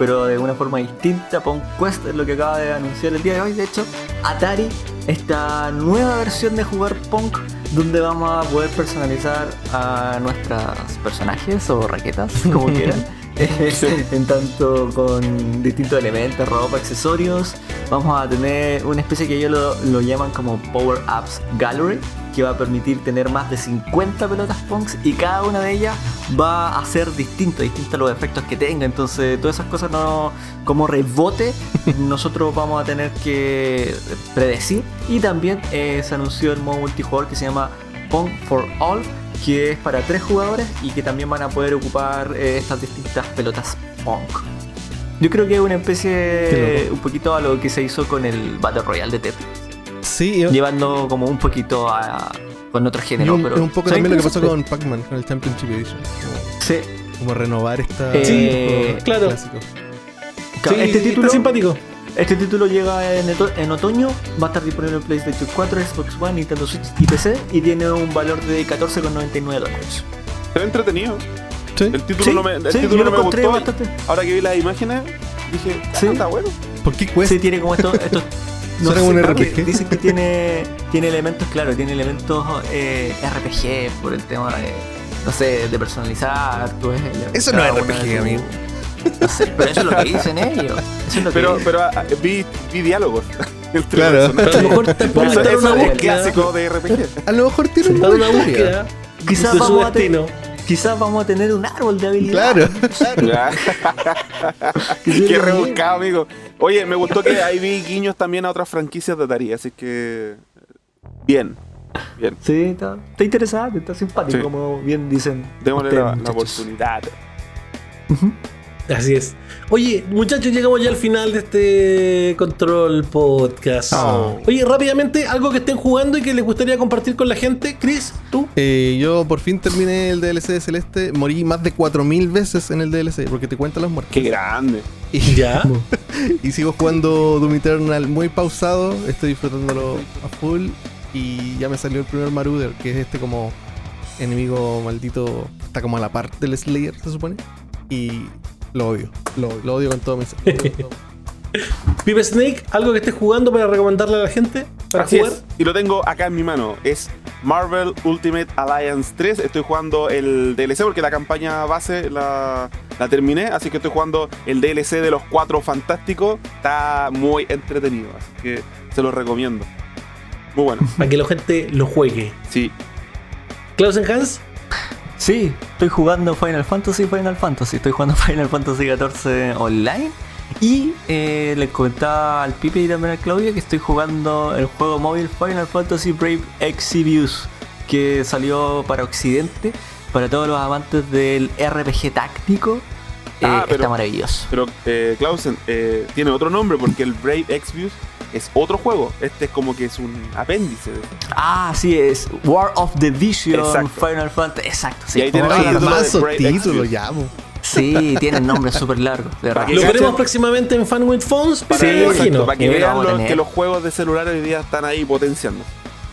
pero de una forma distinta. Pong Quest es lo que acaba de anunciar el día de hoy. De hecho, Atari, esta nueva versión de jugar Pong, donde vamos a poder personalizar a nuestros personajes o raquetas, como [laughs] quieran. [laughs] en tanto con distintos elementos, ropa, accesorios. Vamos a tener una especie que ellos lo, lo llaman como Power Apps Gallery, que va a permitir tener más de 50 pelotas Punks y cada una de ellas va a ser distinto, distinto a los efectos que tenga. Entonces, todas esas cosas no como rebote, [laughs] nosotros vamos a tener que predecir. Y también eh, se anunció el modo multijugador que se llama Pong for All, que es para tres jugadores y que también van a poder ocupar eh, estas distintas pelotas Pong. Yo creo que es una especie un poquito a lo que se hizo con el Battle Royale de Tetris. Sí, llevando como un poquito a, con otro género. Un, pero, un poco también lo que pasó con Pac-Man, con el Championship Edition. sí. Como renovar esta. Eh, sí, claro. Clásico. este título es simpático. Este título llega en, en, otoño, va a estar disponible en PlayStation 4, Xbox One, Nintendo Switch y PC y tiene un valor de 14,99 dólares. Se ve entretenido. ¿Sí? El título no me, el título no me gustó. Bastante. Ahora que vi las imágenes, dije, ah, está bueno. ¿Por qué cuesta? Sí, tiene como estos, estos [laughs] no sé, un RPG. Dicen que tiene, tiene elementos, claro, tiene elementos eh, RPG por el tema de, no sé, de personalizar. Pues, eso no es RPG, amigo. No sé, pero eso es lo que dicen ellos. Eso es lo pero que pero ah, vi, vi diálogos. [laughs] Claro. Pero a lo mejor te puede una búsqueda clásico de RPG. A lo mejor tiene una, búsqueda. Quizás vamos, a quizás vamos a tener un árbol de habilidades. Claro. [laughs] Qué rebuscado, amigo. Oye, me gustó que ahí vi guiños también a otras franquicias de Atari, así que. Bien. Bien. Sí, está, está interesante, está simpático, Sí. como bien dicen. Démosle ustedes, la, oportunidad. Así es. Oye, muchachos, llegamos ya al final de este Control Podcast. Ah. Oye, rápidamente, algo que estén jugando y que les gustaría compartir con la gente. Chris, tú. Eh, yo por fin terminé el DLC de Celeste. Morí más de 4000 veces en el DLC porque te cuentan las muertes. Qué grande. Y, [laughs] Ya. [laughs] y sigo jugando Doom Eternal muy pausado. Estoy disfrutándolo a full. Y ya me salió el primer Marauder, que es este como enemigo maldito está como a la par del Slayer, se supone. Y lo odio. Lo, lo odio con todo mi ser. [laughs] Pipe Snake, algo que estés jugando para recomendarle a la gente para Así jugar. es. Y lo tengo acá en mi mano. Es Marvel Ultimate Alliance 3. Estoy jugando el DLC porque la campaña base la, la terminé. Así que estoy jugando el DLC de los cuatro fantásticos. Está muy entretenido. Así que se lo recomiendo. Muy bueno. Para que la gente lo juegue. Sí. Klausen Hans, Sí, estoy jugando Final Fantasy, Final Fantasy. Estoy jugando [laughs] Final Fantasy XIV online. Y eh, les comentaba al Pipe y también al Claudio que estoy jugando el juego móvil Final Fantasy Brave Exvius que salió para Occidente, para todos los amantes del RPG táctico. Eh, Ah, pero- Está maravilloso. Pero eh, Clausen eh, tiene otro nombre porque el Brave Exvius es otro juego. Este es como que es un apéndice. de- Ah, sí, es War of the Vision, Exacto. Final Fantasy. Exacto, sí. Y ahí tiene el título po. Sí, tienen nombres súper largos. De verdad. ¿Qué lo veremos próximamente en Fan with Phones. Para Sí, me Exacto, imagino. para que vean lo- que los juegos de celular hoy día están ahí potenciando.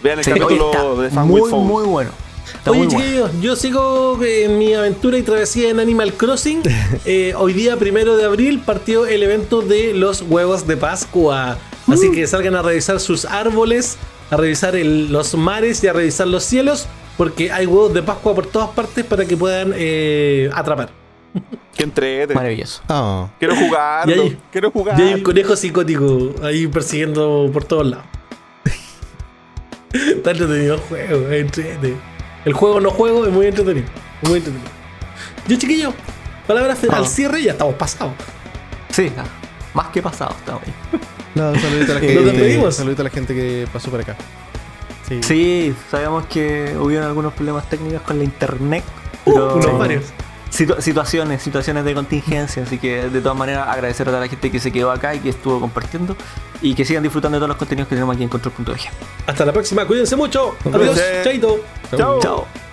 Vean el Sí, oye, capítulo está de Fan muy, with Phones. muy bueno. Está Oye, muy bueno. chiquillos, yo sigo en mi aventura y travesía en Animal Crossing. [laughs] Eh, hoy día, primero de abril, partió el evento de los huevos de Pascua. Así que salgan a revisar sus árboles, a revisar el- los mares y a revisar los cielos, porque hay huevos de Pascua por todas partes para que puedan eh, atrapar. Que entrete. Maravilloso. Ah. Quiero jugarlo. Y ahí- Quiero jugar. Y hay un conejo psicótico ahí persiguiendo por todos lados. [laughs] Está entretenido el juego, es entretenido. El juego no juego es muy entretenido. Muy entretenido. Yo, chiquillo, palabras Ah. al cierre ya estamos pasados. Sí, ah, más que pasado está bien. No, un saludito a la [laughs] gente. despedimos. saludito a la gente que pasó por acá. Sí. Sí, sabemos que hubieron algunos problemas técnicos con la internet. Pero Uh, unos varios. situ- situaciones, situaciones de contingencia. Así que de todas maneras agradecer a toda la gente que se quedó acá y que estuvo compartiendo. Y que sigan disfrutando de todos los contenidos que tenemos aquí en Control.eg. Hasta la próxima, cuídense mucho. Adiós, chaito. Chao. Chao.